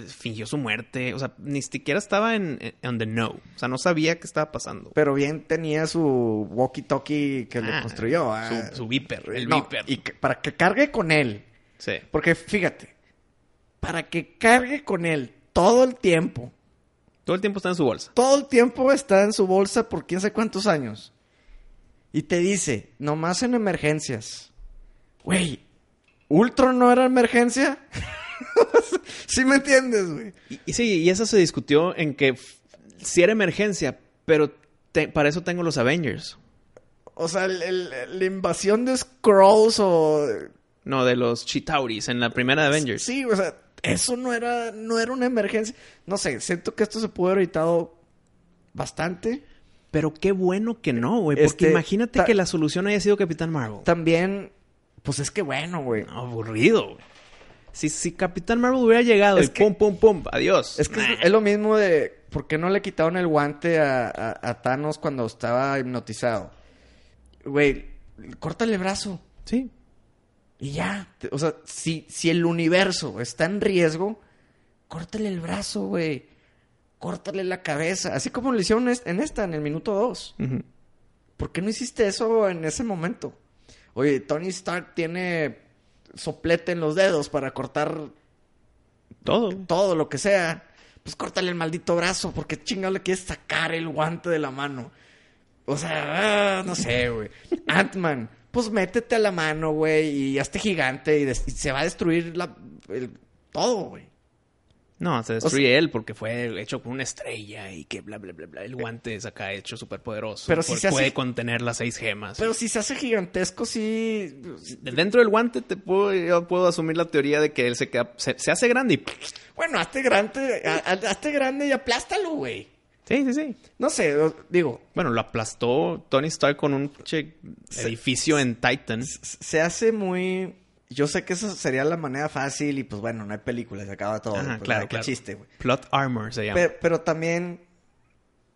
fingió su muerte. O sea, ni siquiera estaba en, en on the know. O sea, no sabía qué estaba pasando. Pero bien tenía su walkie-talkie que le Ah, construyó. ah. Su, su Viper. El No, Viper. Y que- para que cargue con él. Sí. Porque fíjate, para que cargue con él todo el tiempo, Todo el tiempo está en su bolsa. todo el tiempo está en su bolsa por quién sabe cuántos años. Y te dice, nomás en emergencias. Güey, ¿Ultron no era emergencia? [laughs] ¿Sí me entiendes, güey? Y, y sí, y eso se discutió en que sí era emergencia, pero te- para eso tengo los Avengers. O sea, el- el- la invasión de Skrulls o... No, de los Chitauris en la primera de Avengers. Sí, o sea, eso no era, no era una emergencia. No sé, siento que esto se pudo haber evitado bastante. Pero qué bueno que no, güey. Porque Este, imagínate que la solución haya sido Capitán Marvel. También, pues es que bueno, güey. No, aburrido, güey. Si, si Capitán Marvel hubiera llegado Es y que- pum, pum, pum, adiós. Es que Nah. es, es lo mismo de por qué no le quitaron el guante a, a- a Thanos cuando estaba hipnotizado. Güey, córtale el brazo Sí. Y ya. O sea, si, si el universo está en riesgo, córtale el brazo, güey. Córtale la cabeza. Así como lo hicieron en esta, en el minuto dos. Ujú. ¿Por qué no hiciste eso en ese momento? Oye, Tony Stark tiene soplete en los dedos para cortar Todo. todo lo que sea. Pues córtale el maldito brazo, porque chingado le quieres sacar el guante de la mano. O sea, ah, no sé, güey. Ant-Man, pues métete a la mano, güey, y hazte gigante y, se va a destruir la, el- todo, güey. No, se destruye él porque fue hecho con una estrella y que bla, bla, bla, bla. El guante es acá hecho súper poderoso. Pero si se hace- puede contener las seis gemas. Pero si se hace gigantesco, sí. Dentro del guante te puedo, yo puedo asumir la teoría de que él se, queda, se, se hace grande y... Bueno, hazte grande, ha- ha- hazte grande y aplástalo, güey. Sí, sí, sí. No sé, digo, Bueno, lo aplastó Tony Stark con un pinche edificio en Titan. se hace muy. Yo sé que eso sería la manera fácil y pues bueno, no hay películas, se acaba todo. Ajá, pues, claro, qué claro. chiste, güey. Plot Armor se llama. Pero, pero también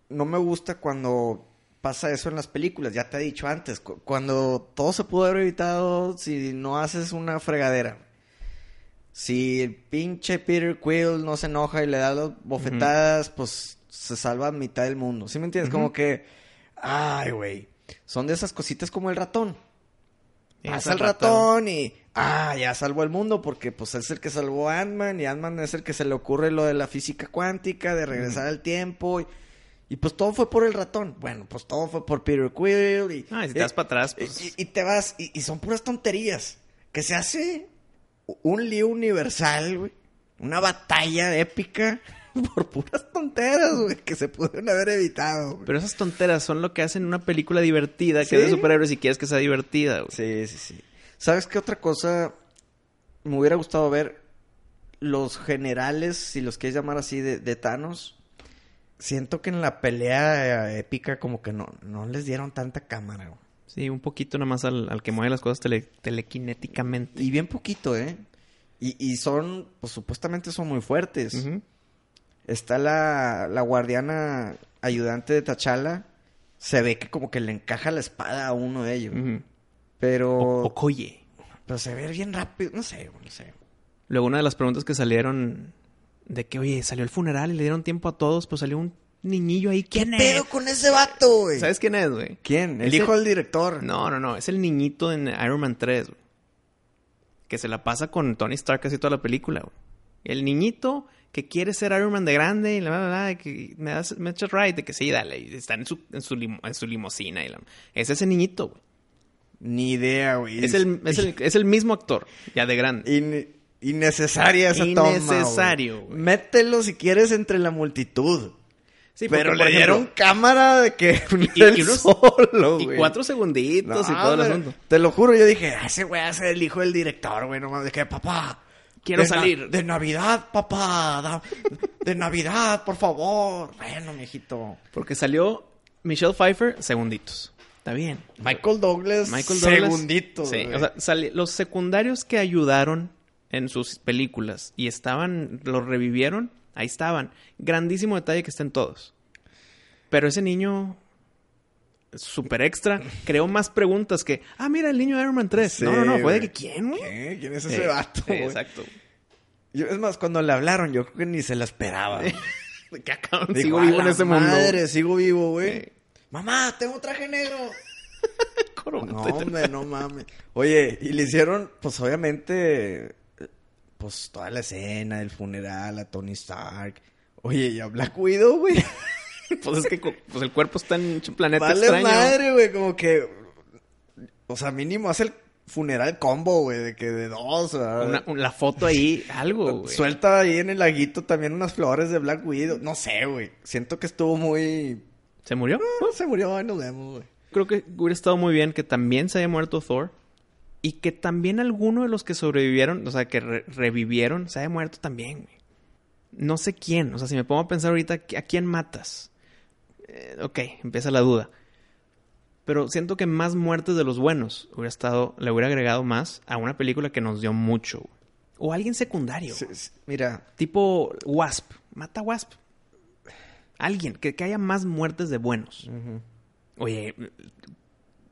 no me gusta cuando pasa eso en las películas. Ya te he dicho antes, cu- cuando todo se pudo haber evitado si no haces una fregadera. Si el pinche Peter Quill no se enoja y le da las bofetadas, pues se salva a mitad del mundo. ¿Sí me entiendes? Como que, ay, güey. Son de esas cositas como el ratón. Pasa el ratón y, ah, ya salvó el mundo porque pues es el que salvó a Ant-Man y Ant-Man es el que se le ocurre lo de la física cuántica, de regresar al tiempo y, Y pues todo fue por el ratón. Bueno, pues todo fue por Peter Quill. Y, Ah, y si te vas para atrás, pues... y, y te vas, y, y son puras tonterías. Que se hace un lío universal, güey. Una batalla épica [laughs] por puras tonteras, güey, que se pudieron haber evitado. güey. Pero esas tonteras son lo que hacen una película divertida, que Sí. es de superhéroes y quieres que sea divertida, güey. Sí, sí, sí. ¿Sabes qué otra cosa me hubiera gustado ver? Los generales, si los quieres llamar así, de, de Thanos. Siento que en la pelea eh, épica como que no, no les dieron tanta cámara, güey. Sí, un poquito nada más al, al que mueve las cosas tele- telequinéticamente. Y bien poquito, ¿eh? Y, y son, pues supuestamente son muy fuertes. Ujú. Está la, la guardiana ayudante de T'Challa. Se ve que como que le encaja la espada a uno de ellos. Pero, O- Okoye. pero se ve bien rápido. No sé, güey, no sé. Luego una de las preguntas que salieron de que, oye, salió el funeral y le dieron tiempo a todos, pues salió un niñillo ahí. ¿Qué ¿Quién pedo es? con ese vato, güey? ¿Sabes quién es, güey? ¿Quién? El Ese- hijo del director. No, no, no. Es el niñito en Iron Man 3, güey. Que se la pasa con Tony Stark casi toda la película, güey. El niñito que quiere ser Iron Man de grande y la bla, bla, bla, que me das, me echas right, de que sí, dale. Y está en su, en su, limo- en su limusina y la... Es ese niñito, güey. Ni idea, güey. Es el, es, el, es el mismo actor, ya de grande. In- innecesaria esa toma, güey. Innecesario, güey. Mételo si quieres entre la multitud. Sí, porque, Pero le ejemplo, dieron cámara de que y- [laughs] él y unos- solo, y cuatro segunditos y todo el asunto. Te lo juro, yo dije, "Ah, ese güey ser el hijo del director, güey. No mames, de que, papá. Quiero de na- salir. de Navidad, papá. de Navidad, por favor. Bueno, mijito. Porque salió Michelle Pfeiffer, segunditos. Está bien. Michael Douglas, Michael Douglas. segunditos. Sí, o sea, los secundarios que ayudaron en sus películas y estaban, los revivieron, ahí estaban. Grandísimo detalle que estén todos. Pero ese niño, super extra, creó más preguntas que, ah, mira, el niño de Iron Man 3. Sí, no, no, no, fue de que, ¿quién, güey? ¿Qué? ¿Quién es ese vato, sí, güey? exacto. Yo, es más, cuando le hablaron, yo creo que ni se la esperaba. [laughs] que acá Dijo, sigo "A vivo en ese mundo. Madre, sigo vivo, güey. Mamá, tengo traje negro. [laughs] No, hombre, no mames. Oye, y le hicieron, pues obviamente, eh, pues toda la escena del funeral a Tony Stark. Oye, y a Black Widow, güey. [laughs] [laughs] Pues es que pues el cuerpo está en un planeta Vale extraño. madre, güey, como que. O sea, mínimo hace el funeral combo, güey, de que de dos. la foto ahí, algo, [laughs] güey. Suelta ahí en el laguito también unas flores de Black Widow. No sé, güey. Siento que estuvo muy. ¿Se murió? Ah, se murió, ahí nos vemos, güey. Creo que hubiera estado muy bien que también se haya muerto Thor. Y que también alguno de los que sobrevivieron, o sea, que re- revivieron, se haya muerto también, güey. No sé quién. O sea, si me pongo a pensar ahorita, ¿a quién matas? Eh, ok, empieza la duda. Pero siento que más muertes de los buenos hubiera estado, le hubiera agregado más a una película que nos dio mucho. O alguien secundario. Sí, sí, Mira, Tipo Wasp. Mata a Wasp. Alguien, que, que haya más muertes de buenos. Oye,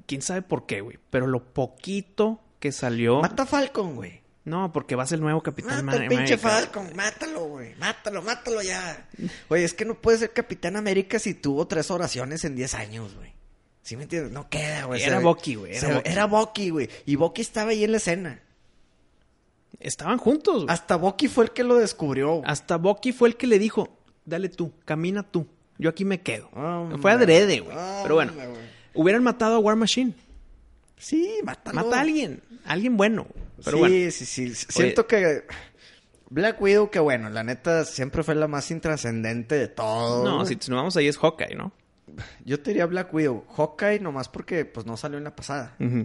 quién sabe por qué, güey. Pero lo poquito que salió. mata a Falcon, güey. No, porque va a ser el nuevo Capitán Mata América. pinche Falcon, mátalo, güey. Mátalo, mátalo ya. Oye, es que no puede ser Capitán América si tuvo tres oraciones en 10 años, güey. ¿Sí me entiendes? No queda, güey. Era Bucky, güey, era Bucky. Güey. Y Bucky estaba ahí en la escena. Estaban juntos, güey. Hasta Bucky fue el que lo descubrió. Hasta Bucky fue el que le dijo: Dale tú, camina tú. Yo aquí me quedo. Hombre. fue adrede, güey. Pero bueno, hubieran matado a War Machine. Sí, mátalo. Mata a alguien. Alguien bueno. Pero sí, bueno. sí, sí. Siento que Black Widow, que bueno, la neta siempre fue la más intrascendente de todo. No, si nos vamos ahí es Hawkeye, ¿no? Yo te diría Black Widow. Hawkeye nomás porque pues no salió en la pasada. Mm,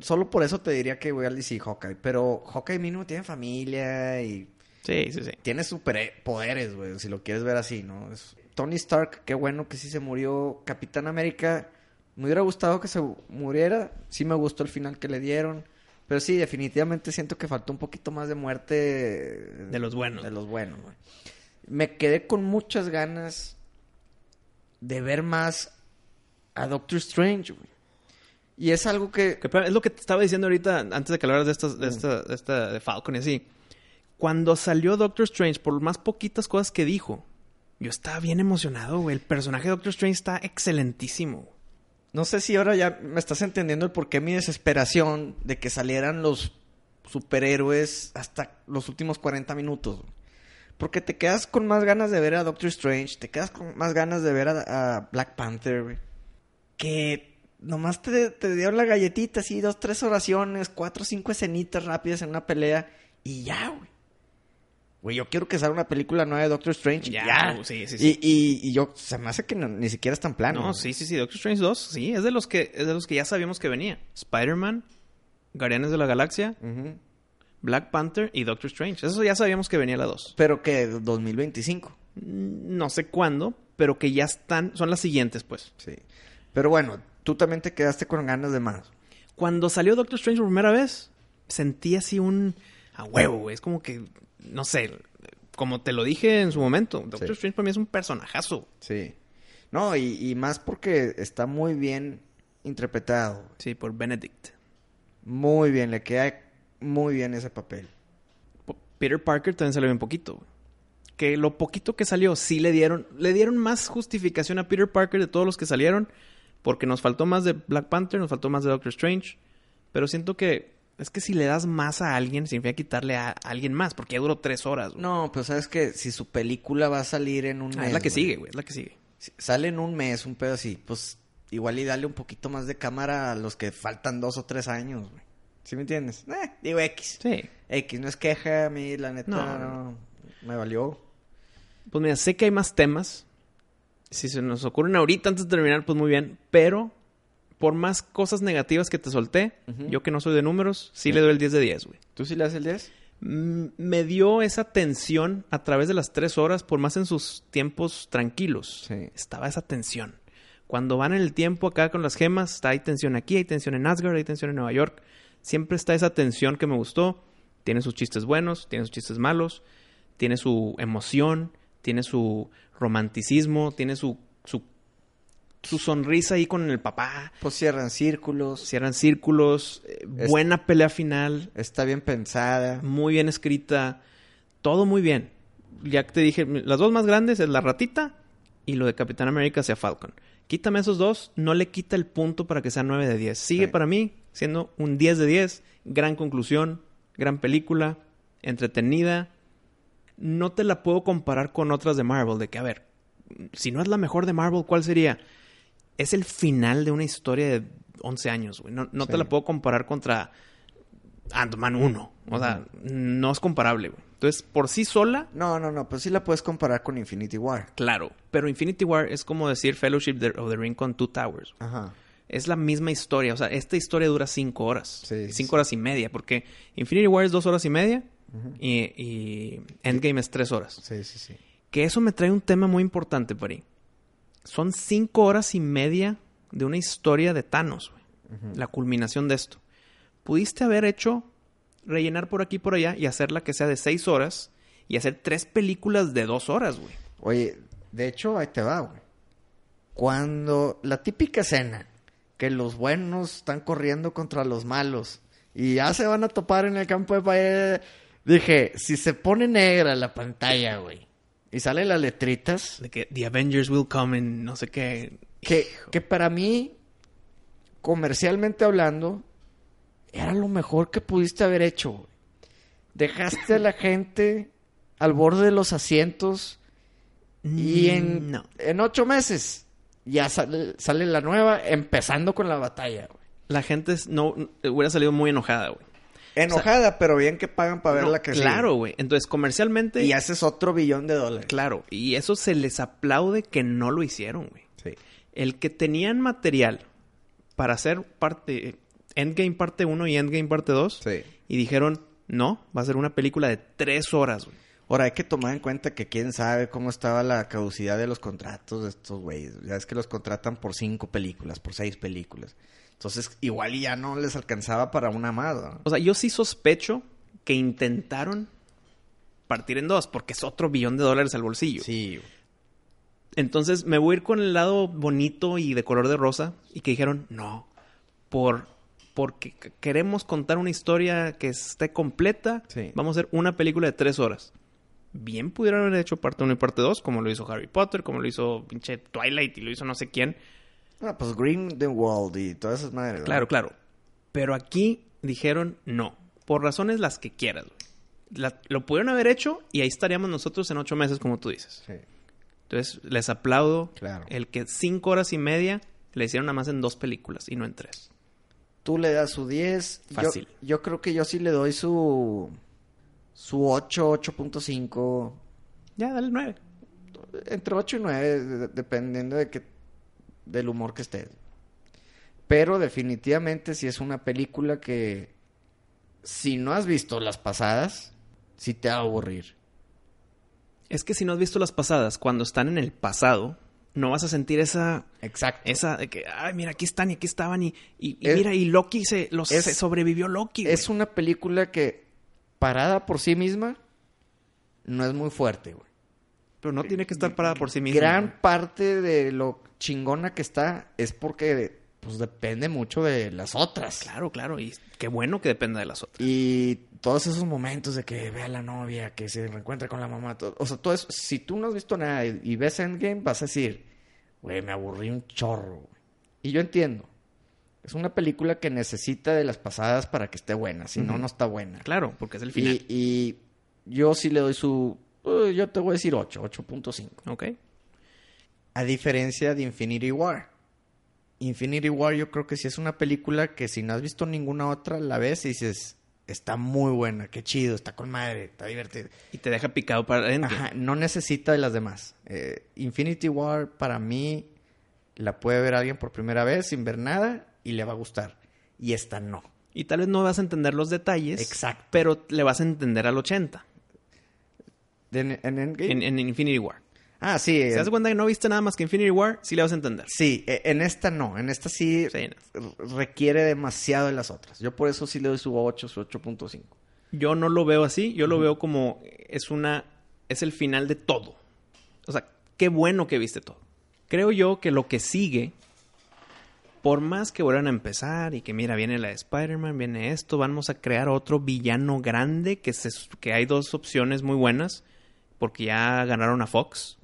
Solo por eso te diría que voy al DC Hawkeye. Pero Hawkeye mínimo tiene familia y Sí, sí, sí. tiene superpoderes, güey. Si lo quieres ver así, ¿no? Es- Tony Stark, qué bueno que sí se murió. Capitán América, me hubiera gustado que se muriera. Sí me gustó el final que le dieron. Pero sí, definitivamente siento que faltó un poquito más de muerte. De los buenos. De los buenos, güey. Me quedé con muchas ganas de ver más a Doctor Strange, güey. Y es algo que... Es lo que te estaba diciendo ahorita antes de que hablaras de estas, de Mm. esta, de esta de Falcon y así. Cuando salió Doctor Strange, por más poquitas cosas que dijo, yo estaba bien emocionado, güey. El personaje de Doctor Strange está excelentísimo. No sé si ahora ya me estás entendiendo el porqué mi desesperación de que salieran los superhéroes hasta los últimos 40 minutos. Porque te quedas con más ganas de ver a Doctor Strange, te quedas con más ganas de ver a, Black Panther. Que nomás te, te dieron la galletita, así, dos, tres oraciones, cuatro, cinco escenitas rápidas en una pelea y ya, güey. Güey, yo quiero que salga una película nueva de Doctor Strange. Ya, sí, sí, Y, sí. y, y yo, se me hace que no- ni siquiera es tan plano. No, güey. sí, sí, sí. Doctor Strange 2, sí, es de los que, es de los que ya sabíamos que venía. Spider-Man, Guardianes de la Galaxia. Black Panther y Doctor Strange. Eso ya sabíamos que venía la 2. Pero que 2025. Mm, No sé cuándo, pero que ya están, son las siguientes, pues. Sí. Pero bueno, tú también te quedaste con ganas de más. Cuando salió Doctor Strange por primera vez, sentí así un a huevo, güey. Es como que, no sé, como te lo dije en su momento, Doctor Sí. Strange para mí es un personajazo. Sí. No, y, y más porque está muy bien interpretado. Sí, por Benedict. Muy bien, le queda muy bien ese papel. Peter Parker también salió bien poquito. Que lo poquito que salió, sí le dieron, le dieron más justificación a Peter Parker de todos los que salieron, porque nos faltó más de Black Panther, nos faltó más de Doctor Strange, pero siento que es que si le das más a alguien, significa quitarle a, a alguien más, porque ya duró tres horas. güey. No, pero sabes que si su película va a salir en un Ah, mes. es la que güey, sigue, güey, es la que sigue. si sale en un mes, un pedo así, pues igual y dale un poquito más de cámara a los que faltan dos o tres años, güey. ¿Sí me entiendes? Eh, digo X. Sí. X, no es queja a mí, la neta, No, no, me valió. Pues mira, sé que hay más temas. Si se nos ocurren ahorita antes de terminar, pues muy bien. Pero por más cosas negativas que te solté, yo que no soy de números, sí, le doy el 10 de 10, güey. ¿Tú sí le das el 10? Mm, Me dio esa tensión a través de las tres horas, por más en sus tiempos tranquilos. Sí. Estaba esa tensión. Cuando van en el tiempo acá con las gemas, está, hay tensión aquí, hay tensión en Asgard, hay tensión en Nueva York. Siempre está esa tensión que me gustó. Tiene sus chistes buenos, tiene sus chistes malos, tiene su emoción, tiene su romanticismo, tiene su, su, su sonrisa ahí con el papá. Pues cierran círculos, Cierran círculos, eh, Es- buena pelea final, está bien pensada. muy bien escrita, todo muy bien. Ya que te dije, las dos más grandes es la ratita y lo de Capitán América hacia Falcon. Quítame esos dos, no le quita el punto para que sea 9 de 10. Sigue Sí. para mí siendo un 10 de 10, gran conclusión, gran película, entretenida. No te la puedo comparar con otras de Marvel, de que, a ver, si no es la mejor de Marvel, ¿cuál sería? Es el final de una historia de 11 años, güey. No, no te la puedo comparar contra Ant-Man 1. O sea, no es comparable, güey. Entonces, por sí sola, No, no, no, pues sí la puedes comparar con Infinity War. claro. Pero Infinity War es como decir Fellowship of the Ring con Two Towers. Ajá. Es la misma historia. O sea, esta historia dura cinco horas. Sí, cinco sí. horas y media. Porque Infinity War es dos horas y media. y, y Endgame es tres horas. Sí, sí, sí. Que eso me trae un tema muy importante, Pari. Son cinco horas y media de una historia de Thanos, güey. La culminación de esto. Pudiste haber hecho rellenar por aquí y por allá y hacerla que sea de seis horas y hacer tres películas de dos horas, güey. Oye, de hecho, ahí te va, güey. Cuando la típica escena que los buenos están corriendo contra los malos y ya se van a topar en el campo de batalla, dije, si se pone negra la pantalla, güey, y salen las letritas, De que The Avengers will come en no sé qué. que, que para mí, comercialmente hablando, era lo mejor que pudiste haber hecho. Dejaste a la gente al borde de los asientos y en, Mm, No. en ocho meses ya sale, sale la nueva, empezando con la batalla. güey. La gente no hubiera salido muy enojada, güey. Enojada, pero bien que pagan para ver No, la que sigue. claro, güey. Entonces, comercialmente. Y haces otro billón de dólares. Claro. Y eso se les aplaude que no lo hicieron, güey. Sí. El que tenían material para hacer parte. Endgame parte 1 y Endgame parte 2. Sí. Y dijeron, no, va a ser una película de tres horas, güey. Ahora, hay que tomar en cuenta que quién sabe cómo estaba la caducidad de los contratos de estos güeyes. Ya es que los contratan por cinco películas, por seis películas. Entonces, igual ya no les alcanzaba para una más, ¿no? O sea, yo sí sospecho que intentaron partir en dos, porque es otro billón de dólares al bolsillo. Sí. Entonces me voy a ir con el lado bonito y de color de rosa y que dijeron, no, por, porque queremos contar una historia que esté completa, Sí. vamos a hacer una película de tres horas. Bien pudieron haber hecho parte 1 y parte 2, como lo hizo Harry Potter, como lo hizo pinche Twilight y lo hizo no sé quién. Ah, pues Green the World y todas esas madres. ¿no? Claro, claro. Pero aquí dijeron no, por razones las que quieras. güey. La- lo pudieron haber hecho y ahí estaríamos nosotros en ocho meses, como tú dices. Sí, Entonces, les aplaudo claro. el que cinco horas y media le hicieron nada más en dos películas y no en tres. Tú le das su 10. Yo- Fácil. Yo, creo que yo sí le doy su... Su 8, 8.5. Ya, dale nueve. Entre 8 y 9, de- dependiendo de que... Del humor que estés. Pero definitivamente si es una película que... Si no has visto las pasadas, sí te va a aburrir. Es que si no has visto las pasadas, cuando están en el pasado, no vas a sentir esa Exacto. esa de que, ay, mira, aquí están y aquí estaban y, y, y Es- mira, y Loki se, los, es- se sobrevivió Loki. Es una película que, parada por sí misma, no es muy fuerte, güey. Pero no tiene que estar parada por sí misma. Gran parte de lo chingona que está es porque, pues, depende mucho de las otras. Claro, claro. Y qué bueno que dependa de las otras. Y todos esos momentos de que ve a la novia, que se reencuentra con la mamá, todo- o sea, todo eso, si tú no has visto nada y, y ves Endgame, vas a decir, güey, me aburrí un chorro. güey". Y yo entiendo. Es una película que necesita de las pasadas para que esté buena, si no, no está buena. Claro, porque es el final. Y, y yo sí le doy su, eh, yo te voy a decir 8, 8.5. Ok. A diferencia de Infinity War. Infinity War yo creo que sí es una película que si no has visto ninguna otra, la ves y dices, está muy buena, qué chido, está con madre, está divertido. Y te deja picado para adentro. Ajá, no necesita de las demás. Eh, Infinity War para mí la puede ver alguien por primera vez sin ver nada y le va a gustar. Y esta no. Y tal vez no vas a entender los detalles. Exacto. Pero le vas a entender al 80. De- en, Endgame- En, en Infinity War. Ah, sí. Si das cuenta que no viste nada más que Infinity War, sí le vas a entender. Sí, e- en esta no. En esta sí, requiere demasiado de las otras. Yo por eso sí le doy su 8, su 8.5. Yo no lo veo así, yo lo veo como es una es el final de todo. O sea, qué bueno que viste todo. Creo yo que lo que sigue por más que vuelvan a empezar y que mira, viene la de Spider-Man, viene esto, vamos a crear otro villano grande que se que hay dos opciones muy buenas porque ya ganaron a Fox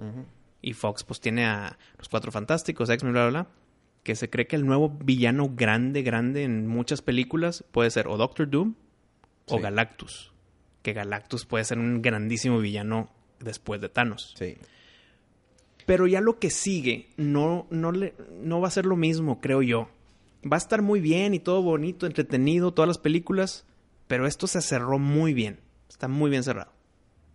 y Fox pues tiene a los Cuatro Fantásticos, X-Men, bla, bla, bla, que se cree que el nuevo villano grande, grande en muchas películas puede ser o Doctor Doom o Sí. Galactus. Que Galactus puede ser un grandísimo villano después de Thanos. Sí. Pero ya lo que sigue no, no, le, no va a ser lo mismo, creo yo. Va a estar muy bien y todo bonito, entretenido, todas las películas, pero esto se cerró muy bien. Está muy bien cerrado.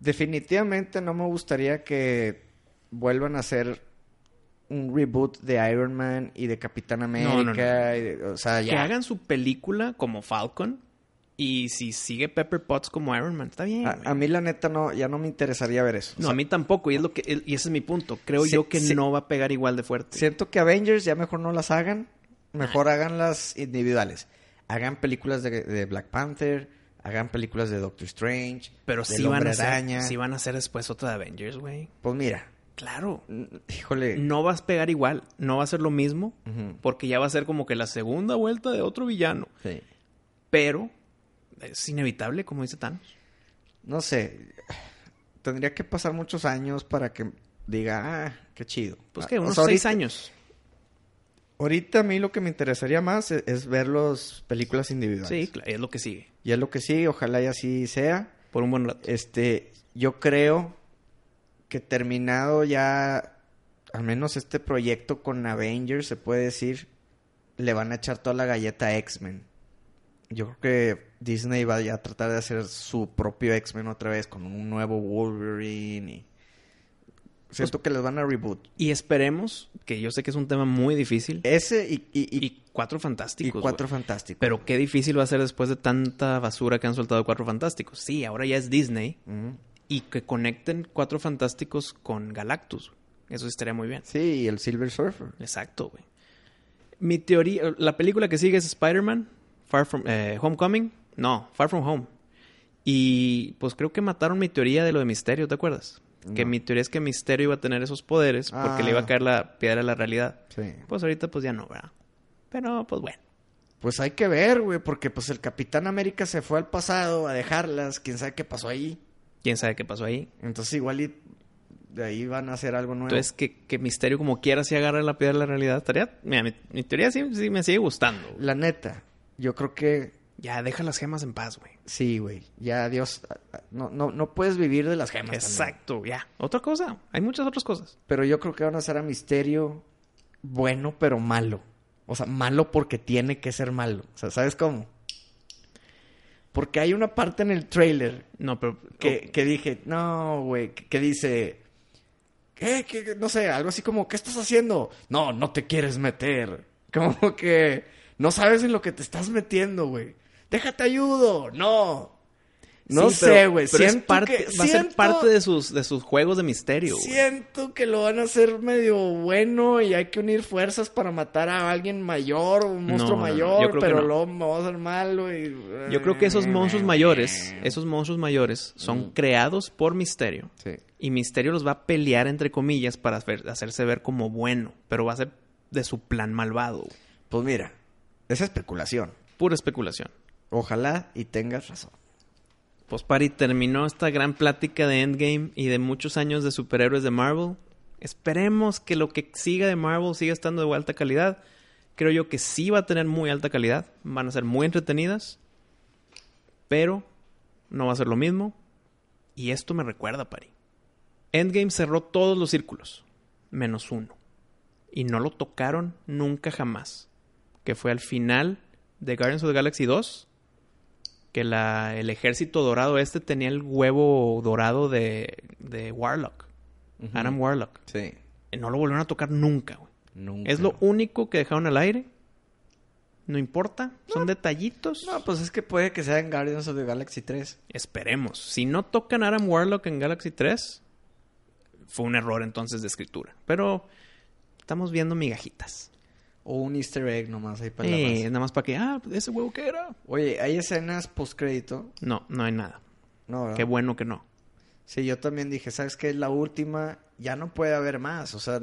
Definitivamente no me gustaría que vuelvan a hacer un reboot de Iron Man y de Capitán América. No, no, no. y de- o sea, ya. Que hagan su película como Falcon y si sigue Pepper Potts como Iron Man, está bien. A, a mí la neta no, ya no me interesaría ver eso. O no, sea, a mí tampoco, y es lo que y ese es mi punto. Creo yo que no va a pegar igual de fuerte. Siento que Avengers ya mejor no las hagan. Mejor háganlas individuales. Hagan películas de, de Black Panther. Hagan películas de Doctor Strange. Pero sí van, a hacer, sí van a hacer después otra de Avengers, güey. Pues mira. Claro. mm, Híjole. No vas a pegar igual, no va a ser lo mismo, porque ya va a ser como que la segunda vuelta de otro villano. Sí. Pero es inevitable, como dice Thanos. No sé. Tendría que pasar muchos años para que diga, ah, qué chido. Pues Ah, que o unos sea, seis ahorita- años. Ahorita a mí lo que me interesaría más es, es ver las películas individuales. Sí, cla- es lo que sigue. Y es lo que sí, ojalá y así sea. Por un buen rato. Este, yo creo que terminado ya, al menos este proyecto con Avengers, se puede decir, le van a echar toda la galleta a X-Men. Yo creo que Disney va ya a tratar de hacer su propio X-Men otra vez con un nuevo Wolverine y... Siento que les van a reboot. Y esperemos, que yo sé que es un tema muy difícil, Ese y, y, y- y cuatro y fantásticos. Cuatro güey. Fantásticos. Pero qué difícil va a ser después de tanta basura que han soltado cuatro fantásticos. Sí, ahora ya es Disney y que conecten cuatro fantásticos con Galactus. Eso estaría muy bien. Sí, y el Silver Surfer. Exacto, güey. Mi teoría, la película que sigue es Spider-Man, Far From eh, Homecoming, no, Far From Home. Y pues creo que mataron mi teoría de lo de Misterio, ¿te acuerdas? Que No. mi teoría es que Misterio iba a tener esos poderes porque le iba a Ah. caer la piedra de la realidad. Sí. Pues ahorita pues ya no, ¿verdad? Pero pues bueno. Pues hay que ver, güey, porque pues el Capitán América se fue al pasado a dejarlas, quién sabe qué pasó ahí. ¿Quién sabe qué pasó ahí? Entonces igual y de ahí van a hacer algo nuevo. Entonces que, que Misterio como quiera si agarra la piedra de la realidad estaría... Mira, mi, mi teoría sí, sí me sigue gustando. güey. la neta, yo creo que Ya, deja las gemas en paz, güey. Sí, güey. Ya, Dios. No, no, no puedes vivir de las gemas. también. Exacto, ya. Otra cosa. Hay muchas otras cosas. Pero yo creo que van a hacer a Misterio bueno, pero malo. O sea, malo porque tiene que ser malo. O sea, ¿sabes cómo? Porque hay una parte en el trailer No, pero... que, que dije, no, güey, que, que dice, ¿qué? ¿Qué? No sé, algo así como, ¿qué estás haciendo? No, no te quieres meter. [laughs] Como que no sabes en lo que te estás metiendo, güey. Déjate ayudo. No. No Sí, sé, güey. es parte- que va a ser parte de sus, de sus juegos de misterio. Siento que lo van a hacer medio bueno y hay que unir fuerzas para matar a alguien mayor, un monstruo No, mayor, pero no. luego me va a hacer malo y... Yo creo que esos monstruos mayores, esos monstruos mayores, son Mm. creados por Misterio. Sí. Y Misterio los va a pelear, entre comillas, para hacer- hacerse ver como bueno. Pero va a ser de su plan malvado. Pues mira, esa especulación. Pura especulación. Ojalá y tengas razón. Pues Pari, terminó esta gran plática de Endgame y de muchos años de superhéroes de Marvel. Esperemos que lo que siga de Marvel siga estando de alta calidad. Creo yo que sí va a tener muy alta calidad. Van a ser muy entretenidas. Pero no va a ser lo mismo. Y esto me recuerda, Pari. Endgame cerró todos los círculos. Menos uno. Y no lo tocaron nunca jamás. Que fue al final de Guardians of the Galaxy 2 que la, el ejército dorado este tenía el huevo dorado de, de Warlock. Adam Warlock. Sí. No lo volvieron a tocar nunca, güey. Nunca. Es lo único que dejaron al aire. No importa. Son detallitos. No, pues es que puede que sea en Guardians of the Galaxy 3. Esperemos. Si no tocan Adam Warlock en Galaxy 3, fue un error entonces de escritura. Pero estamos viendo migajitas. O un easter egg nomás ahí para la Eh, nada más para que, ah, ese huevo que era. Oye, ¿hay escenas postcrédito? No, no hay nada. No, ¿verdad? Qué bueno que no. Sí, yo también dije, ¿sabes qué? La última, ya no puede haber más. O sea,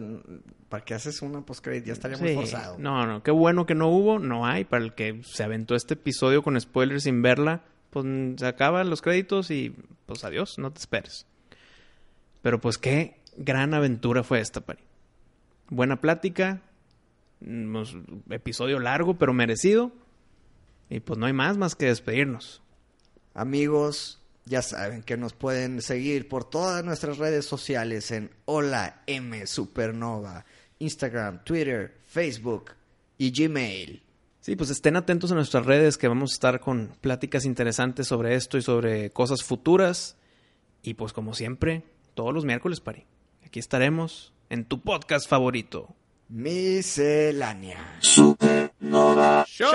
¿para qué haces una postcrédito? Ya estaría muy Sí. forzado. No, no, qué bueno que no hubo, no hay. Para el que se aventó este episodio con spoilers sin verla, pues mm, se acaban los créditos y pues adiós, no te esperes. Pero pues qué gran aventura fue esta, Pari. Buena plática, pues, episodio largo pero merecido. Y pues no hay más más que despedirnos. Amigos, ya saben que nos pueden seguir por todas nuestras redes sociales en Hola M Supernova, Instagram, Twitter, Facebook y Gmail. Sí, pues estén atentos a nuestras redes que vamos a estar con pláticas interesantes sobre esto y sobre cosas futuras. Y pues como siempre, todos los miércoles, Pari. Aquí estaremos en tu podcast favorito. Miscelánea. Supernova ¡Show!